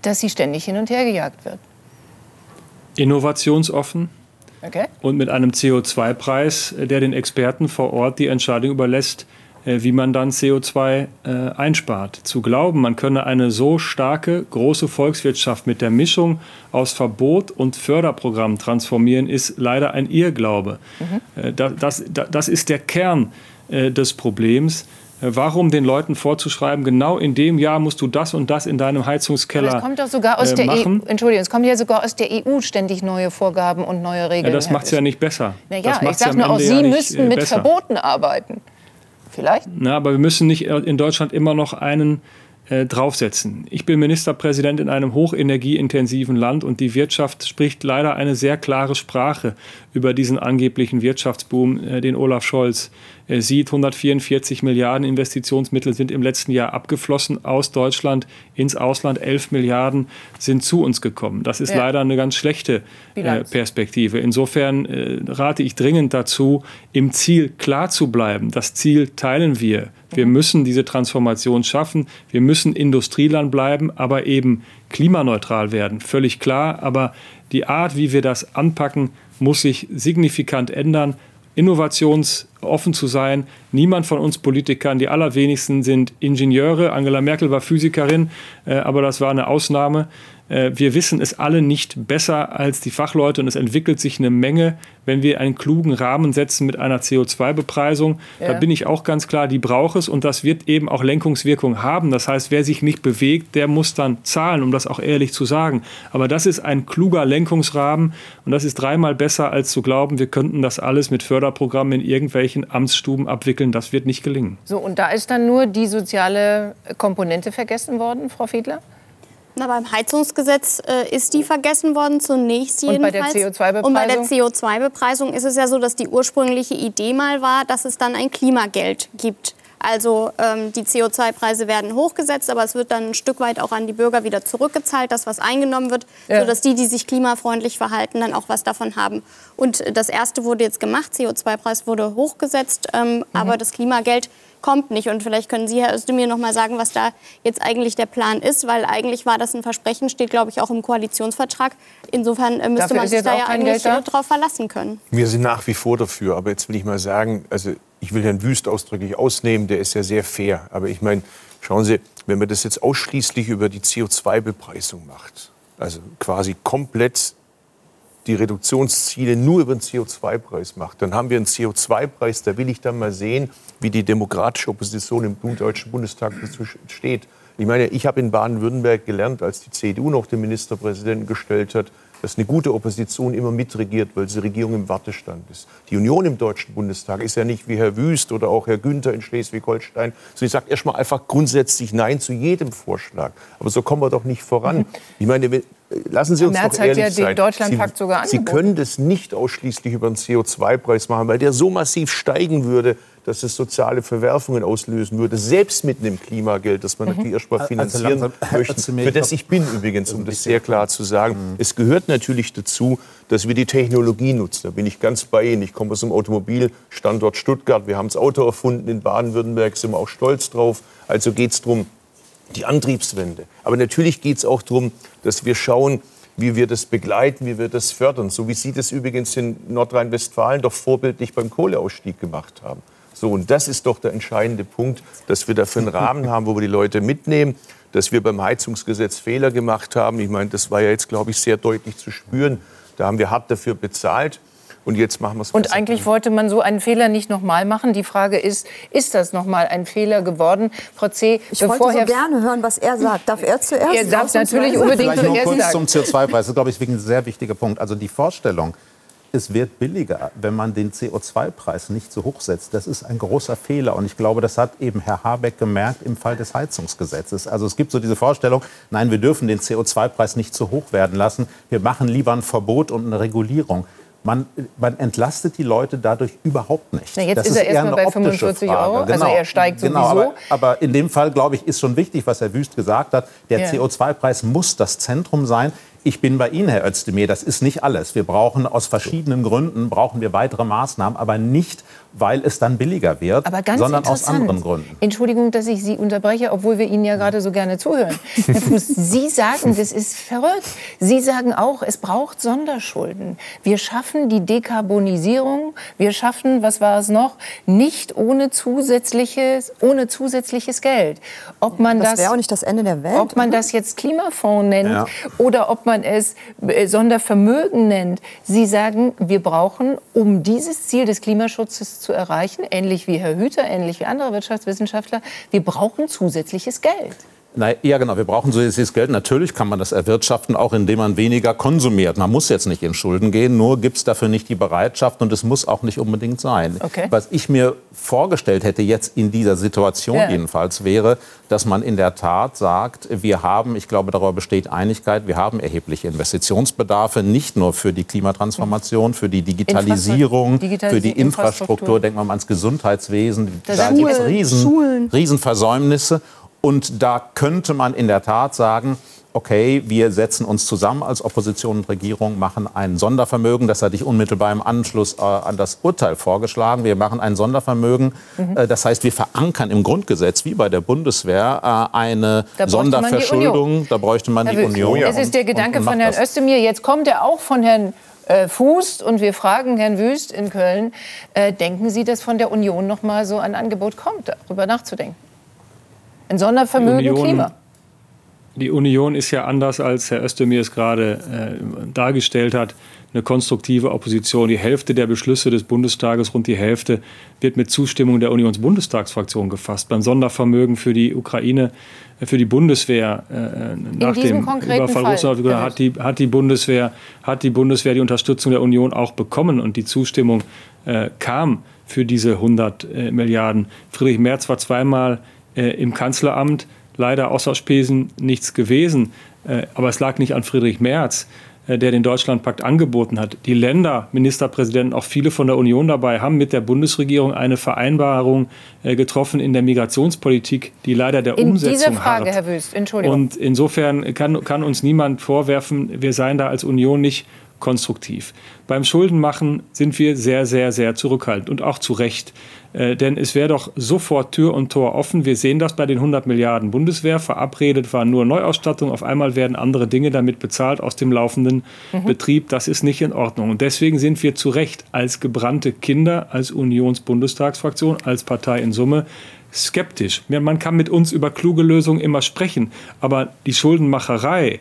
dass sie ständig hin und her gejagt wird? Innovationsoffen, Okay. Und mit einem CO2-Preis, äh, der den Experten vor Ort die Entscheidung überlässt, äh, wie man dann CO2 äh, einspart. Zu glauben, man könne eine so starke, große Volkswirtschaft mit der Mischung aus Verbot und Förderprogramm transformieren, ist leider ein Irrglaube. Mhm. das, das, das ist der Kern des Problems. Warum den Leuten vorzuschreiben, genau in dem Jahr musst du das und das in deinem Heizungskeller machen? Es kommt doch sogar aus äh, der EU. Entschuldigung, es kommen ja sogar aus der EU ständig neue Vorgaben und neue Regeln. Ja, das macht es ja nicht besser. Naja, ich sage nur, auch Sie ja müssten mit besser. Verboten arbeiten. Vielleicht? Na, aber wir müssen nicht in Deutschland immer noch einen äh, draufsetzen. Ich bin Ministerpräsident in einem hochenergieintensiven Land und die Wirtschaft spricht leider eine sehr klare Sprache über diesen angeblichen Wirtschaftsboom, äh, den Olaf Scholz äh, sieht. 144 Milliarden Investitionsmittel sind im letzten Jahr abgeflossen aus Deutschland ins Ausland. 11 Milliarden sind zu uns gekommen. Das ist ja. leider eine ganz schlechte äh, Perspektive. Insofern äh, rate ich dringend dazu, im Ziel klar zu bleiben. Das Ziel teilen wir. Wir mhm. müssen diese Transformation schaffen. Wir müssen Industrieland bleiben, aber eben klimaneutral werden. Völlig klar. Aber die Art, wie wir das anpacken, muss sich signifikant ändern innovationsoffen zu sein. Niemand von uns Politikern, die allerwenigsten sind Ingenieure. Angela Merkel war Physikerin, äh, aber das war eine Ausnahme. Äh, wir wissen es alle nicht besser als die Fachleute und es entwickelt sich eine Menge, wenn wir einen klugen Rahmen setzen mit einer CO2-Bepreisung. Ja. Da bin ich auch ganz klar, die braucht es und das wird eben auch Lenkungswirkung haben. Das heißt, wer sich nicht bewegt, der muss dann zahlen, um das auch ehrlich zu sagen. Aber das ist ein kluger Lenkungsrahmen und das ist dreimal besser als zu glauben, wir könnten das alles mit Förderprogrammen in irgendwelchen Amtsstuben abwickeln. Das wird nicht gelingen. So, und da ist dann nur die soziale Komponente vergessen worden, Frau Fiedler? Na, beim Heizungsgesetz äh, ist die vergessen worden, zunächst jedenfalls. Und bei der CO2-Bepreisung? Und bei der CO2-Bepreisung ist es ja so, dass die ursprüngliche Idee mal war, dass es dann ein Klimageld gibt. Also ähm, die CO2-Preise werden hochgesetzt, aber es wird dann ein Stück weit auch an die Bürger wieder zurückgezahlt, das was eingenommen wird, ja. sodass die, die sich klimafreundlich verhalten, dann auch was davon haben. Und das erste wurde jetzt gemacht, CO2-Preis wurde hochgesetzt, ähm, mhm. aber das Klimageld kommt nicht. Und vielleicht können Sie, Herr Özdemir, noch mal sagen, was da jetzt eigentlich der Plan ist, weil eigentlich war das ein Versprechen, steht, glaube ich, auch im Koalitionsvertrag. Insofern äh, müsste Dafür man sich da ja eigentlich darauf verlassen können. Wir sind nach wie vor dafür. Aber jetzt will ich mal sagen, also ich will Herrn Wüst ausdrücklich ausnehmen, der ist ja sehr fair. Aber ich meine, schauen Sie, wenn man das jetzt ausschließlich über die CO2-Bepreisung macht, also quasi komplett die Reduktionsziele nur über den CO2-Preis macht, dann haben wir einen CO2-Preis, da will ich dann mal sehen, wie die demokratische Opposition im Deutschen Bundestag dazu steht. Ich meine, ich habe in Baden-Württemberg gelernt, als die CDU noch den Ministerpräsidenten gestellt hat, dass eine gute Opposition immer mitregiert, weil die Regierung im Wartestand ist. Die Union im Deutschen Bundestag ist ja nicht wie Herr Wüst oder auch Herr Günther in Schleswig-Holstein, sie sagt erstmal einfach grundsätzlich Nein zu jedem Vorschlag. Aber so kommen wir doch nicht voran. Ich meine, lassen Sie uns Merz doch ehrlich hat ja den Deutschlandpakt Sie, sogar Sie können das nicht ausschließlich über den CO2-Preis machen, weil der so massiv steigen würde, dass es soziale Verwerfungen auslösen würde, selbst mit einem Klimageld, das man mhm. natürlich erstmal also finanzieren also möchte. Für das ich bin übrigens, um das sehr klar zu sagen. Mhm. Es gehört natürlich dazu, dass wir die Technologie nutzen. Da bin ich ganz bei Ihnen. Ich komme aus dem Automobilstandort Stuttgart. Wir haben das Auto erfunden in Baden-Württemberg, sind wir auch stolz drauf. Also geht es darum, die Antriebswende. Aber natürlich geht es auch darum, dass wir schauen, wie wir das begleiten, wie wir das fördern. So wie Sie das übrigens in Nordrhein-Westfalen doch vorbildlich beim Kohleausstieg gemacht haben. So, und das ist doch der entscheidende Punkt, dass wir dafür einen Rahmen haben, wo wir die Leute mitnehmen, dass wir beim Heizungsgesetz Fehler gemacht haben. Ich meine, das war ja jetzt, glaube ich, sehr deutlich zu spüren. Da haben wir hart dafür bezahlt. Und jetzt machen wir es. Und eigentlich wollte man so einen Fehler nicht nochmal machen. Die Frage ist, ist das nochmal ein Fehler geworden? Frau C., ich wollte so gerne hören, was er sagt. Darf er zuerst? Er darf natürlich unbedingt Vielleicht zuerst kurz sagen. zum CO2-Preis. Das ist, glaube ich, ein sehr wichtiger Punkt. Also die Vorstellung, es wird billiger, wenn man den CO2-Preis nicht so hoch setzt. Das ist ein großer Fehler. Und ich glaube, das hat eben Herr Habeck gemerkt im Fall des Heizungsgesetzes. Also es gibt so diese Vorstellung, nein, wir dürfen den CO2-Preis nicht zu hoch werden lassen. Wir machen lieber ein Verbot und eine Regulierung. Man, man, entlastet die Leute dadurch überhaupt nicht. Na, jetzt das ist er erstmal bei 45 Frage. Euro, also genau. also er steigt genau, sowieso. Aber, aber, in dem Fall, glaube ich, ist schon wichtig, was Herr Wüst gesagt hat. Der ja. CO2-Preis muss das Zentrum sein. Ich bin bei Ihnen, Herr Özdemir. Das ist nicht alles. Wir brauchen aus verschiedenen Gründen brauchen wir weitere Maßnahmen, aber nicht, weil es dann billiger wird, sondern aus anderen Gründen. Entschuldigung, dass ich Sie unterbreche, obwohl wir Ihnen ja gerade so gerne zuhören. Herr Fuß, Sie sagen, das ist verrückt. Sie sagen auch, es braucht Sonderschulden. Wir schaffen die Dekarbonisierung. Wir schaffen, was war es noch, nicht ohne zusätzliches, ohne zusätzliches Geld. Ob man das, das wäre auch nicht das Ende der Welt. Ob man das jetzt Klimafonds nennt ja. oder ob man es äh, Sondervermögen nennt. Sie sagen, wir brauchen, um dieses Ziel des Klimaschutzes zu erreichen, ähnlich wie Herr Hüter, ähnlich wie andere Wirtschaftswissenschaftler, wir brauchen zusätzliches Geld. Na, ja, genau. Wir brauchen so dieses Geld. Natürlich kann man das erwirtschaften, auch indem man weniger konsumiert. Man muss jetzt nicht in Schulden gehen, nur gibt es dafür nicht die Bereitschaft und es muss auch nicht unbedingt sein. Okay. Was ich mir vorgestellt hätte, jetzt in dieser Situation ja. jedenfalls, wäre, dass man in der Tat sagt, wir haben, ich glaube, darüber besteht Einigkeit, wir haben erhebliche Investitionsbedarfe, nicht nur für die Klimatransformation, für die Digitalisierung, Digitalis für die Infrastruktur, Infrastruktur, denken wir mal ans Gesundheitswesen. Das da gibt es Riesen, Riesenversäumnisse. Und da könnte man in der Tat sagen, okay, wir setzen uns zusammen als Opposition und Regierung, machen ein Sondervermögen. Das hatte ich unmittelbar im Anschluss äh, an das Urteil vorgeschlagen. Wir machen ein Sondervermögen. Mhm. Äh, das heißt, wir verankern im Grundgesetz, wie bei der Bundeswehr, äh, eine Sonderverschuldung. Da bräuchte man Herr die Union. Es ist der Gedanke und, und von Herrn das. Özdemir. Jetzt kommt er auch von Herrn äh, Fuß und wir fragen Herrn Wüst in Köln, äh, denken Sie, dass von der Union noch mal so ein Angebot kommt, darüber nachzudenken? Ein Sondervermögen Union, Klima. Die Union ist ja anders, als Herr Özdemir es gerade äh, dargestellt hat, eine konstruktive Opposition. Die Hälfte der Beschlüsse des Bundestages, rund die Hälfte, wird mit Zustimmung der Unionsbundestagsfraktion gefasst. Beim Sondervermögen für die Ukraine, äh, für die Bundeswehr äh, nach dem Überfall Russlands hat die, hat, die Bundeswehr, hat die Bundeswehr die Unterstützung der Union auch bekommen und die Zustimmung äh, kam für diese 100 äh, Milliarden. Friedrich Merz war zweimal äh, im Kanzleramt. Leider außer Spesen nichts gewesen. Äh, aber es lag nicht an Friedrich Merz, äh, der den Deutschlandpakt angeboten hat. Die Länder, Ministerpräsidenten, auch viele von der Union dabei, haben mit der Bundesregierung eine Vereinbarung äh, getroffen in der Migrationspolitik, die leider der in Umsetzung In dieser Frage, harrt. Herr Wüst, Entschuldigung. Und insofern kann, kann uns niemand vorwerfen, wir seien da als Union nicht konstruktiv. Beim Schuldenmachen sind wir sehr, sehr, sehr zurückhaltend und auch zu Recht. Äh, denn es wäre doch sofort Tür und Tor offen. Wir sehen das bei den 100 Milliarden Bundeswehr. Verabredet war nur Neuausstattung. Auf einmal werden andere Dinge damit bezahlt aus dem laufenden mhm. Betrieb. Das ist nicht in Ordnung. Und deswegen sind wir zu Recht als gebrannte Kinder, als Unionsbundestagsfraktion, als Partei in Summe skeptisch. Man kann mit uns über kluge Lösungen immer sprechen, aber die Schuldenmacherei,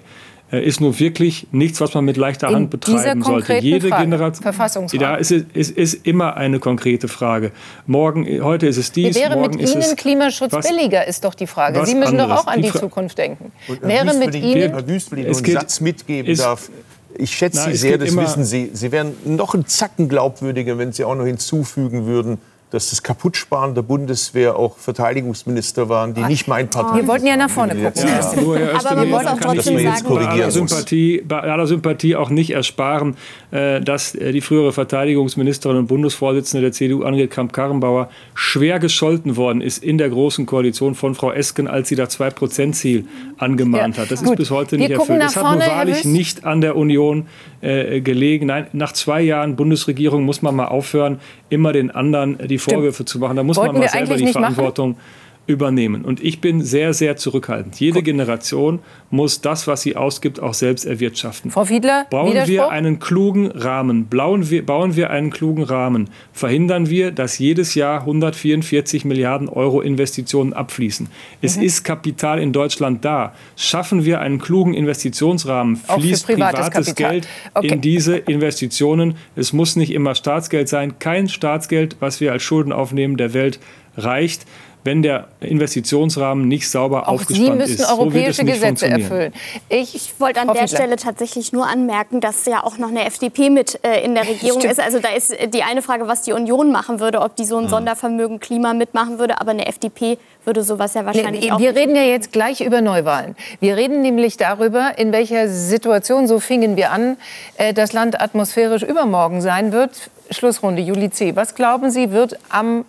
ist nun wirklich nichts, was man mit leichter Hand betreiben sollte. Jede Frage, Generation. Da ist es ist, immer eine konkrete Frage. Morgen, heute ist es dies. Wie wäre morgen mit Ihnen Klimaschutz was, billiger, ist doch die Frage. Sie müssen anderes. doch auch an die, die Zukunft denken. Und wäre mit Ihnen. Herr Wüst, wenn ich einen Satz mitgeben ist, darf. Ich schätze na, Sie sehr, das wissen Sie. Sie wären noch einen Zacken glaubwürdiger, wenn Sie auch noch hinzufügen würden, dass das Kaputtsparen der Bundeswehr auch Verteidigungsminister waren, die nicht mein Partei Wir wollten ja nach vorne gucken. Ja, Herr Aber man muss auch trotzdem sagen, bei aller, Sympathie, bei aller Sympathie auch nicht ersparen, äh, dass äh, die frühere Verteidigungsministerin und Bundesvorsitzende der CDU, Annegret Kramp-Karrenbauer, schwer gescholten worden ist in der Großen Koalition von Frau Esken, als sie das 2-Prozent-Ziel angemahnt ja, hat. Das gut. ist bis heute nicht erfüllt. Das hat nun wahrlich nicht an der Union äh, gelegen. Nein, nach zwei Jahren Bundesregierung muss man mal aufhören, immer den anderen die Vorwürfe Stimmt. zu machen. Da muss Wollten man mal selber die Verantwortung machen? Übernehmen. Und ich bin sehr, sehr zurückhaltend. Jede Generation muss das, was sie ausgibt, auch selbst erwirtschaften. Frau Fiedler, bauen wir einen klugen Rahmen, bauen wir, bauen wir einen klugen Rahmen, verhindern wir, dass jedes Jahr 144 Milliarden Euro Investitionen abfließen. Es mhm. ist Kapital in Deutschland da. Schaffen wir einen klugen Investitionsrahmen, fließt privates, privates Geld okay. in diese Investitionen. Es muss nicht immer Staatsgeld sein. Kein Staatsgeld, was wir als Schulden aufnehmen, der Welt reicht wenn der Investitionsrahmen nicht sauber Auch aufgespannt ist. Sie müssen ist. europäische so Gesetze erfüllen. Ich, ich wollte an der Stelle tatsächlich nur anmerken, dass ja auch noch eine FDP mit äh, in der Regierung Stimmt. ist. Also da ist die eine Frage, was die Union machen würde, ob die so ein mhm. Sondervermögen Klima mitmachen würde. Aber eine FDP würde sowas ja wahrscheinlich nee, auch. Wir reden ja jetzt gleich über Neuwahlen. Wir reden nämlich darüber, in welcher Situation, so fingen wir an, äh, das Land atmosphärisch übermorgen sein wird. Schlussrunde, Juli C. Was glauben Sie, wird am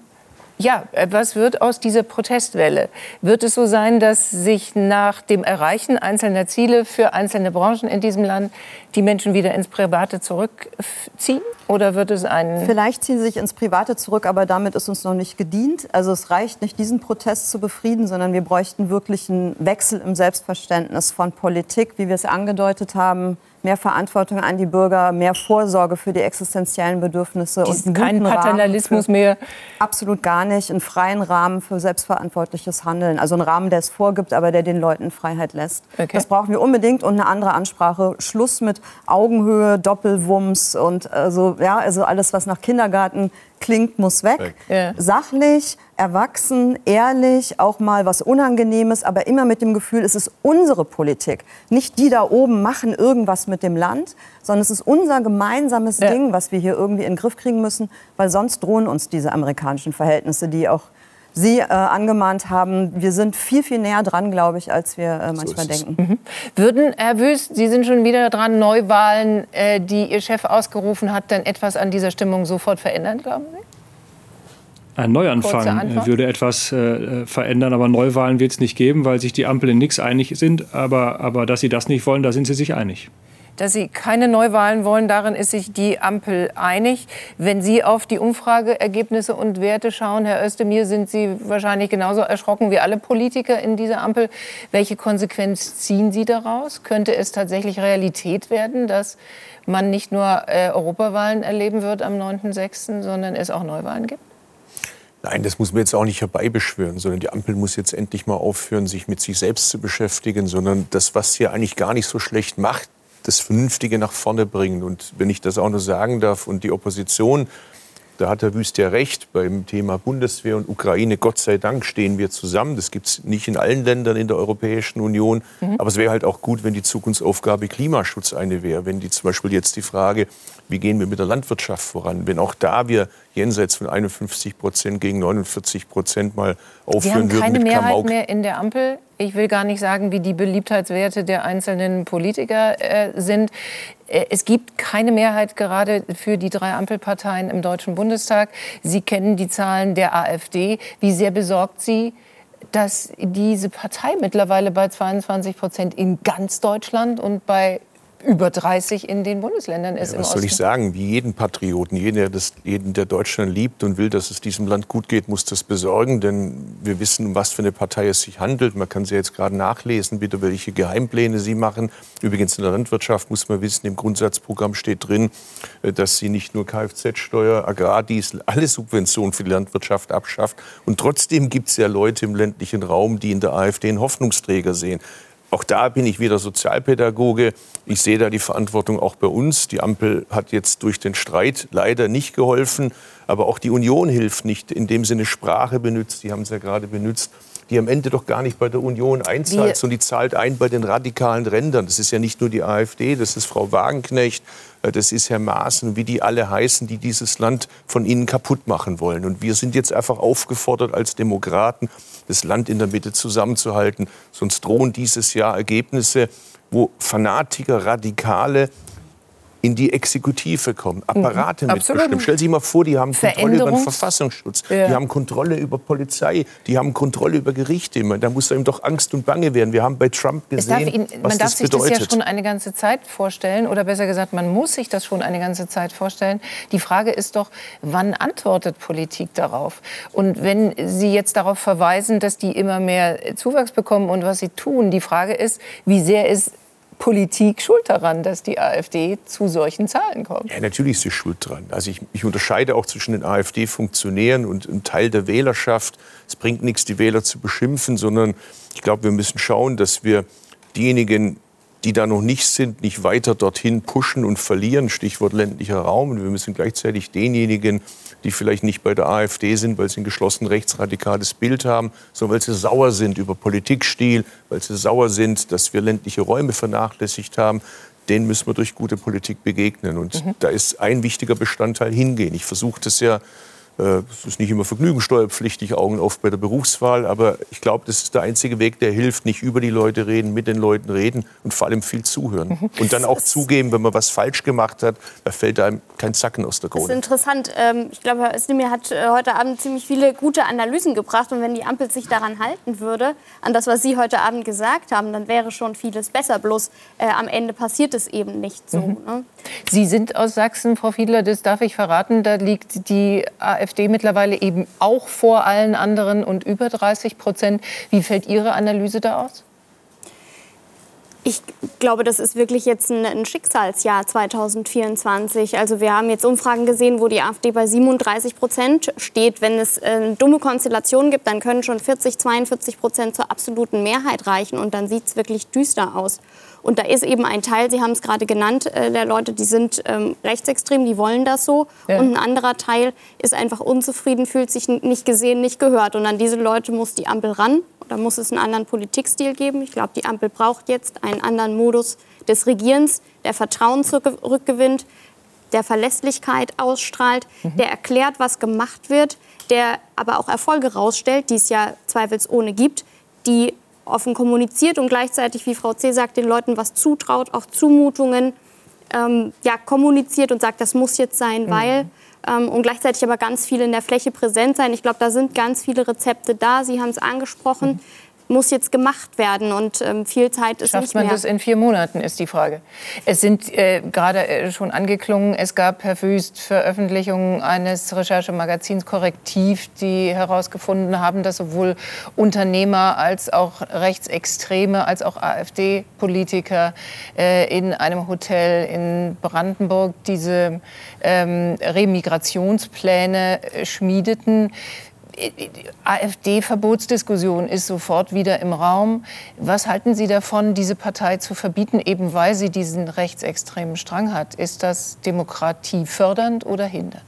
ja, äh, was wird aus dieser Protestwelle? Wird es so sein, dass sich nach dem Erreichen einzelner Ziele für einzelne Branchen in diesem Land die Menschen wieder ins Private zurückziehen? Oder wird es ein... Vielleicht ziehen sie sich ins Private zurück, aber damit ist uns noch nicht gedient. Also es reicht nicht, diesen Protest zu befrieden, sondern wir bräuchten wirklich einen Wechsel im Selbstverständnis von Politik, wie wir es angedeutet haben, mehr Verantwortung an die Bürger, mehr Vorsorge für die existenziellen Bedürfnisse und einen kein Paternalismus für, mehr. Absolut gar nicht. Einen freien Rahmen für selbstverantwortliches Handeln. Also einen Rahmen, der es vorgibt, aber der den Leuten Freiheit lässt. Okay. Das brauchen wir unbedingt und eine andere Ansprache. Schluss mit Augenhöhe, Doppelwumms und also, ja, also alles, was nach Kindergarten klingt, muss weg. weg. Ja. Sachlich, erwachsen, ehrlich, auch mal was Unangenehmes, aber immer mit dem Gefühl, es ist unsere Politik. Nicht die da oben machen irgendwas mit dem Land, sondern es ist unser gemeinsames ja. Ding, was wir hier irgendwie in den Griff kriegen müssen, weil sonst drohen uns diese amerikanischen Verhältnisse, die auch Sie äh, angemahnt haben, wir sind viel, viel näher dran, glaube ich, als wir äh, manchmal so denken. Mhm. Würden, Herr Wüst, Sie sind schon wieder dran, Neuwahlen, äh, die Ihr Chef ausgerufen hat, denn etwas an dieser Stimmung sofort verändern, glauben Sie? Ein Neuanfang würde etwas äh, verändern, aber Neuwahlen wird es nicht geben, weil sich die Ampel in nichts einig sind. Aber, aber dass sie das nicht wollen, da sind sie sich einig dass Sie keine Neuwahlen wollen. Darin ist sich die Ampel einig. Wenn Sie auf die Umfrageergebnisse und Werte schauen, Herr Özdemir, sind Sie wahrscheinlich genauso erschrocken wie alle Politiker in dieser Ampel. Welche Konsequenz ziehen Sie daraus? Könnte es tatsächlich Realität werden, dass man nicht nur äh, Europawahlen erleben wird am 9.6., sondern es auch Neuwahlen gibt? Nein, das muss man jetzt auch nicht herbeibeschwören, sondern die Ampel muss jetzt endlich mal aufhören, sich mit sich selbst zu beschäftigen, sondern das, was sie eigentlich gar nicht so schlecht macht, das Vernünftige nach vorne bringen. Und wenn ich das auch nur sagen darf, und die Opposition, da hat Herr Wüst ja recht, beim Thema Bundeswehr und Ukraine, Gott sei Dank stehen wir zusammen. Das gibt es nicht in allen Ländern in der Europäischen Union. Mhm. Aber es wäre halt auch gut, wenn die Zukunftsaufgabe Klimaschutz eine wäre. Wenn die zum Beispiel jetzt die Frage, wie gehen wir mit der Landwirtschaft voran, wenn auch da wir jenseits von 51 Prozent gegen 49 Prozent mal aufhören würden Wir haben keine Mehrheit Klamauk. mehr in der Ampel ich will gar nicht sagen, wie die Beliebtheitswerte der einzelnen Politiker äh, sind. Äh, es gibt keine Mehrheit gerade für die drei Ampelparteien im Deutschen Bundestag. Sie kennen die Zahlen der AfD. Wie sehr besorgt Sie, dass diese Partei mittlerweile bei 22 Prozent in ganz Deutschland und bei über 30 in den Bundesländern ist ja, was soll ich sagen? Wie jeden Patrioten, jeden der, das, jeden, der Deutschland liebt und will, dass es diesem Land gut geht, muss das besorgen. Denn wir wissen, um was für eine Partei es sich handelt. Man kann sie jetzt gerade nachlesen, bitte, welche Geheimpläne sie machen. Übrigens in der Landwirtschaft muss man wissen, im Grundsatzprogramm steht drin, äh, dass sie nicht nur Kfz-Steuer, Agrardiesel, alle Subventionen für die Landwirtschaft abschafft. Und trotzdem gibt es ja Leute im ländlichen Raum, die in der AfD einen Hoffnungsträger sehen. Auch da bin ich wieder Sozialpädagoge. Ich sehe da die Verantwortung auch bei uns. Die Ampel hat jetzt durch den Streit leider nicht geholfen. Aber auch die Union hilft nicht, indem sie eine Sprache benutzt. Die haben es ja gerade benutzt die am Ende doch gar nicht bei der Union einzahlt, sondern die zahlt ein bei den radikalen Rändern. Das ist ja nicht nur die AfD, das ist Frau Wagenknecht, äh, das ist Herr Maaßen, wie die alle heißen, die dieses Land von innen kaputt machen wollen. Und wir sind jetzt einfach aufgefordert als Demokraten, das Land in der Mitte zusammenzuhalten. Sonst drohen dieses Jahr Ergebnisse, wo Fanatiker, Radikale in die Exekutive kommen, Apparate mhm. mitbestimmen. Stell sich mal vor, die haben Kontrolle über den Verfassungsschutz, ja. die haben Kontrolle über Polizei, die haben Kontrolle über Gerichte. Da muss einem doch Angst und Bange werden. Wir haben bei Trump gesehen, Ihn, was Man darf sich bedeutet. das ja schon eine ganze Zeit vorstellen, oder besser gesagt, man muss sich das schon eine ganze Zeit vorstellen. Die Frage ist doch, wann antwortet Politik darauf? Und wenn Sie jetzt darauf verweisen, dass die immer mehr Zuwachs bekommen und was sie tun, die Frage ist, wie sehr ist Politik schuld daran, dass die AfD zu solchen Zahlen kommt? Ja, natürlich ist sie schuld dran. Also ich, ich unterscheide auch zwischen den AfD-Funktionären und einem Teil der Wählerschaft. Es bringt nichts, die Wähler zu beschimpfen, sondern ich glaube, wir müssen schauen, dass wir diejenigen, die da noch nicht sind, nicht weiter dorthin pushen und verlieren. Stichwort ländlicher Raum. Und wir müssen gleichzeitig denjenigen, die vielleicht nicht bei der AfD sind, weil sie ein geschlossen rechtsradikales Bild haben, sondern weil sie sauer sind über Politikstil, weil sie sauer sind, dass wir ländliche Räume vernachlässigt haben, denen müssen wir durch gute Politik begegnen. Und mhm. da ist ein wichtiger Bestandteil hingehen. Ich versuche das ja es ist nicht immer vergnügungssteuerpflichtig, Augen auf bei der Berufswahl, aber ich glaube, das ist der einzige Weg, der hilft. Nicht über die Leute reden, mit den Leuten reden und vor allem viel zuhören. Mhm. Und dann auch zugeben, wenn man was falsch gemacht hat, da fällt einem kein Zacken aus der Krone. Das ist interessant. Ähm, ich glaube, Herr Özdemir hat äh, heute Abend ziemlich viele gute Analysen gebracht. Und wenn die Ampel sich daran halten würde, an das, was Sie heute Abend gesagt haben, dann wäre schon vieles besser. Bloß äh, am Ende passiert es eben nicht so. Mhm. Ne? Sie sind aus Sachsen, Frau Fiedler, das darf ich verraten. Da liegt die AfD AfD mittlerweile eben auch vor allen anderen und über 30 Prozent. Wie fällt Ihre Analyse da aus? Ich glaube, das ist wirklich jetzt ein, ein, Schicksalsjahr 2024. Also wir haben jetzt Umfragen gesehen, wo die AfD bei 37 Prozent steht. Wenn es äh, dumme Konstellationen gibt, dann können schon 40, 42 Prozent zur absoluten Mehrheit reichen. Und dann sieht es wirklich düster aus. Und da ist eben ein Teil, Sie haben es gerade genannt, äh, der Leute, die sind ähm, rechtsextrem, die wollen das so. Ja. Und ein anderer Teil ist einfach unzufrieden, fühlt sich nicht gesehen, nicht gehört. Und an diese Leute muss die Ampel ran. Da muss es einen anderen Politikstil geben. Ich glaube, die Ampel braucht jetzt einen anderen Modus des Regierens, der Vertrauen zurückgewinnt, der Verlässlichkeit ausstrahlt, mhm. der erklärt, was gemacht wird, der aber auch Erfolge rausstellt, die es ja zweifelsohne gibt, die offen kommuniziert und gleichzeitig, wie Frau C. sagt, den Leuten was zutraut, auch Zumutungen ähm, ja, kommuniziert und sagt, das muss jetzt sein, mhm. weil. Ähm, und gleichzeitig aber ganz viel in der Fläche präsent sein. Ich glaube, da sind ganz viele Rezepte da. Sie haben es angesprochen. Mhm muss jetzt gemacht werden und ähm, viel Zeit ist Schafft nicht mehr. Schafft man das in vier Monaten, ist die Frage. Es sind äh, gerade äh, schon angeklungen, es gab, Herr Wüst, Veröffentlichungen eines Recherchemagazins Korrektiv, die herausgefunden haben, dass sowohl Unternehmer als auch Rechtsextreme als auch AfD-Politiker äh, in einem Hotel in Brandenburg diese ähm, Remigrationspläne äh, schmiedeten. AfD-Verbotsdiskussion ist sofort wieder im Raum. Was halten Sie davon, diese Partei zu verbieten, eben weil sie diesen rechtsextremen Strang hat? Ist das demokratiefördernd oder hindernd?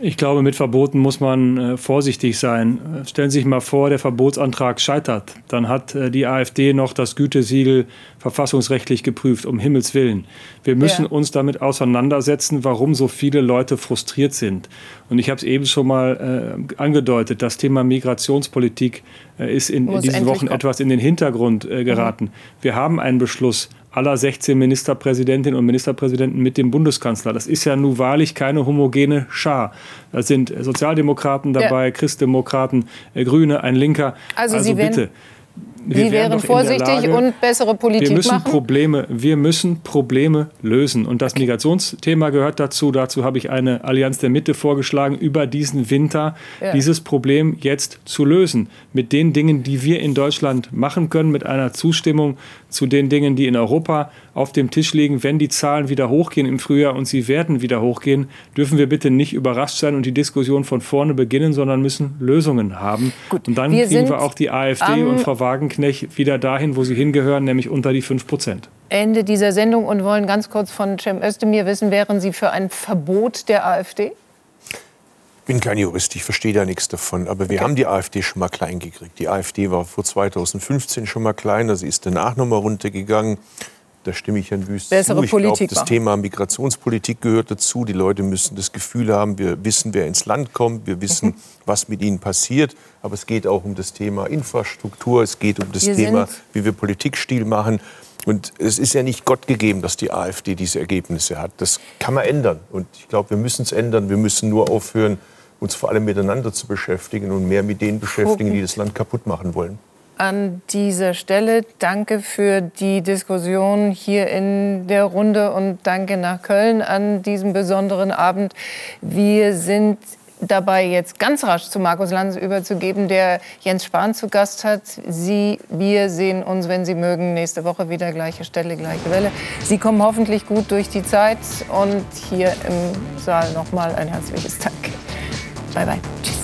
Ich glaube, mit Verboten muss man äh, vorsichtig sein. Stellen Sie sich mal vor, der Verbotsantrag scheitert. Dann hat äh, die AfD noch das Gütesiegel verfassungsrechtlich geprüft, um Himmels Willen. Wir müssen ja. uns damit auseinandersetzen, warum so viele Leute frustriert sind. Und ich habe es eben schon mal äh, angedeutet, das Thema Migrationspolitik äh, ist in, in, diesen Wochen etwas in den Hintergrund äh, geraten. Mhm. Wir haben einen Beschluss aller 16 Ministerpräsidentinnen und Ministerpräsidenten mit dem Bundeskanzler. Das ist ja nun wahrlich keine homogene Schar. Da sind Sozialdemokraten dabei, ja. Christdemokraten, äh, Grüne, ein Linker. Also, also Sie bitte. wir Sie wären vorsichtig Lage, und bessere Politik wir müssen machen? Probleme, wir müssen Probleme lösen. Und das. Migrationsthema gehört dazu. Dazu habe ich eine Allianz der Mitte vorgeschlagen, über diesen Winter ja. dieses Problem jetzt zu lösen. Mit den Dingen, die wir in Deutschland machen können, mit einer Zustimmung zu den Dingen, die in Europa auf dem Tisch liegen. Wenn die Zahlen wieder hochgehen im Frühjahr und sie werden wieder hochgehen, dürfen wir bitte nicht überrascht sein und die Diskussion von vorne beginnen, sondern müssen Lösungen haben. Gut, und dann wir kriegen wir auch die AfD und Frau Wagenknecht wieder dahin, wo sie hingehören, nämlich unter die 5 Prozent. Ende dieser Sendung und wollen ganz kurz von Cem Özdemir wissen, wären Sie für ein Verbot der AfD? Ich bin kein Jurist, ich verstehe da nichts davon. Aber wir okay. haben die AfD schon mal klein gekriegt. Die AfD war vor 2015 schon mal kleiner, sie ist danach noch mal runtergegangen. Da stimme ich Herrn Wüst Bessere zu. Ich glaube, das Thema Migrationspolitik gehört dazu. Die Leute müssen das Gefühl haben, wir wissen, wer ins Land kommt, wir wissen, mhm. was mit ihnen passiert. Aber es geht auch um das Thema Infrastruktur, es geht um das wir Thema, wie wir Politikstil machen. Und es ist ja nicht Gott gegeben, dass die AfD diese Ergebnisse hat. Das kann man ändern. Und ich glaube, wir müssen es ändern. Wir müssen nur aufhören, uns vor allem miteinander zu beschäftigen und mehr mit denen beschäftigen, die das Land kaputt machen wollen. An dieser Stelle danke für die Diskussion hier in der Runde und danke nach Köln an diesem besonderen Abend. Wir sind dabei, jetzt ganz rasch zu Markus Lanz überzugeben, der Jens Spahn zu Gast hat. Sie, wir sehen uns, wenn Sie mögen, nächste Woche wieder gleiche Stelle, gleiche Welle. Sie kommen hoffentlich gut durch die Zeit und hier im Saal noch mal ein herzliches Dank. Bye bye.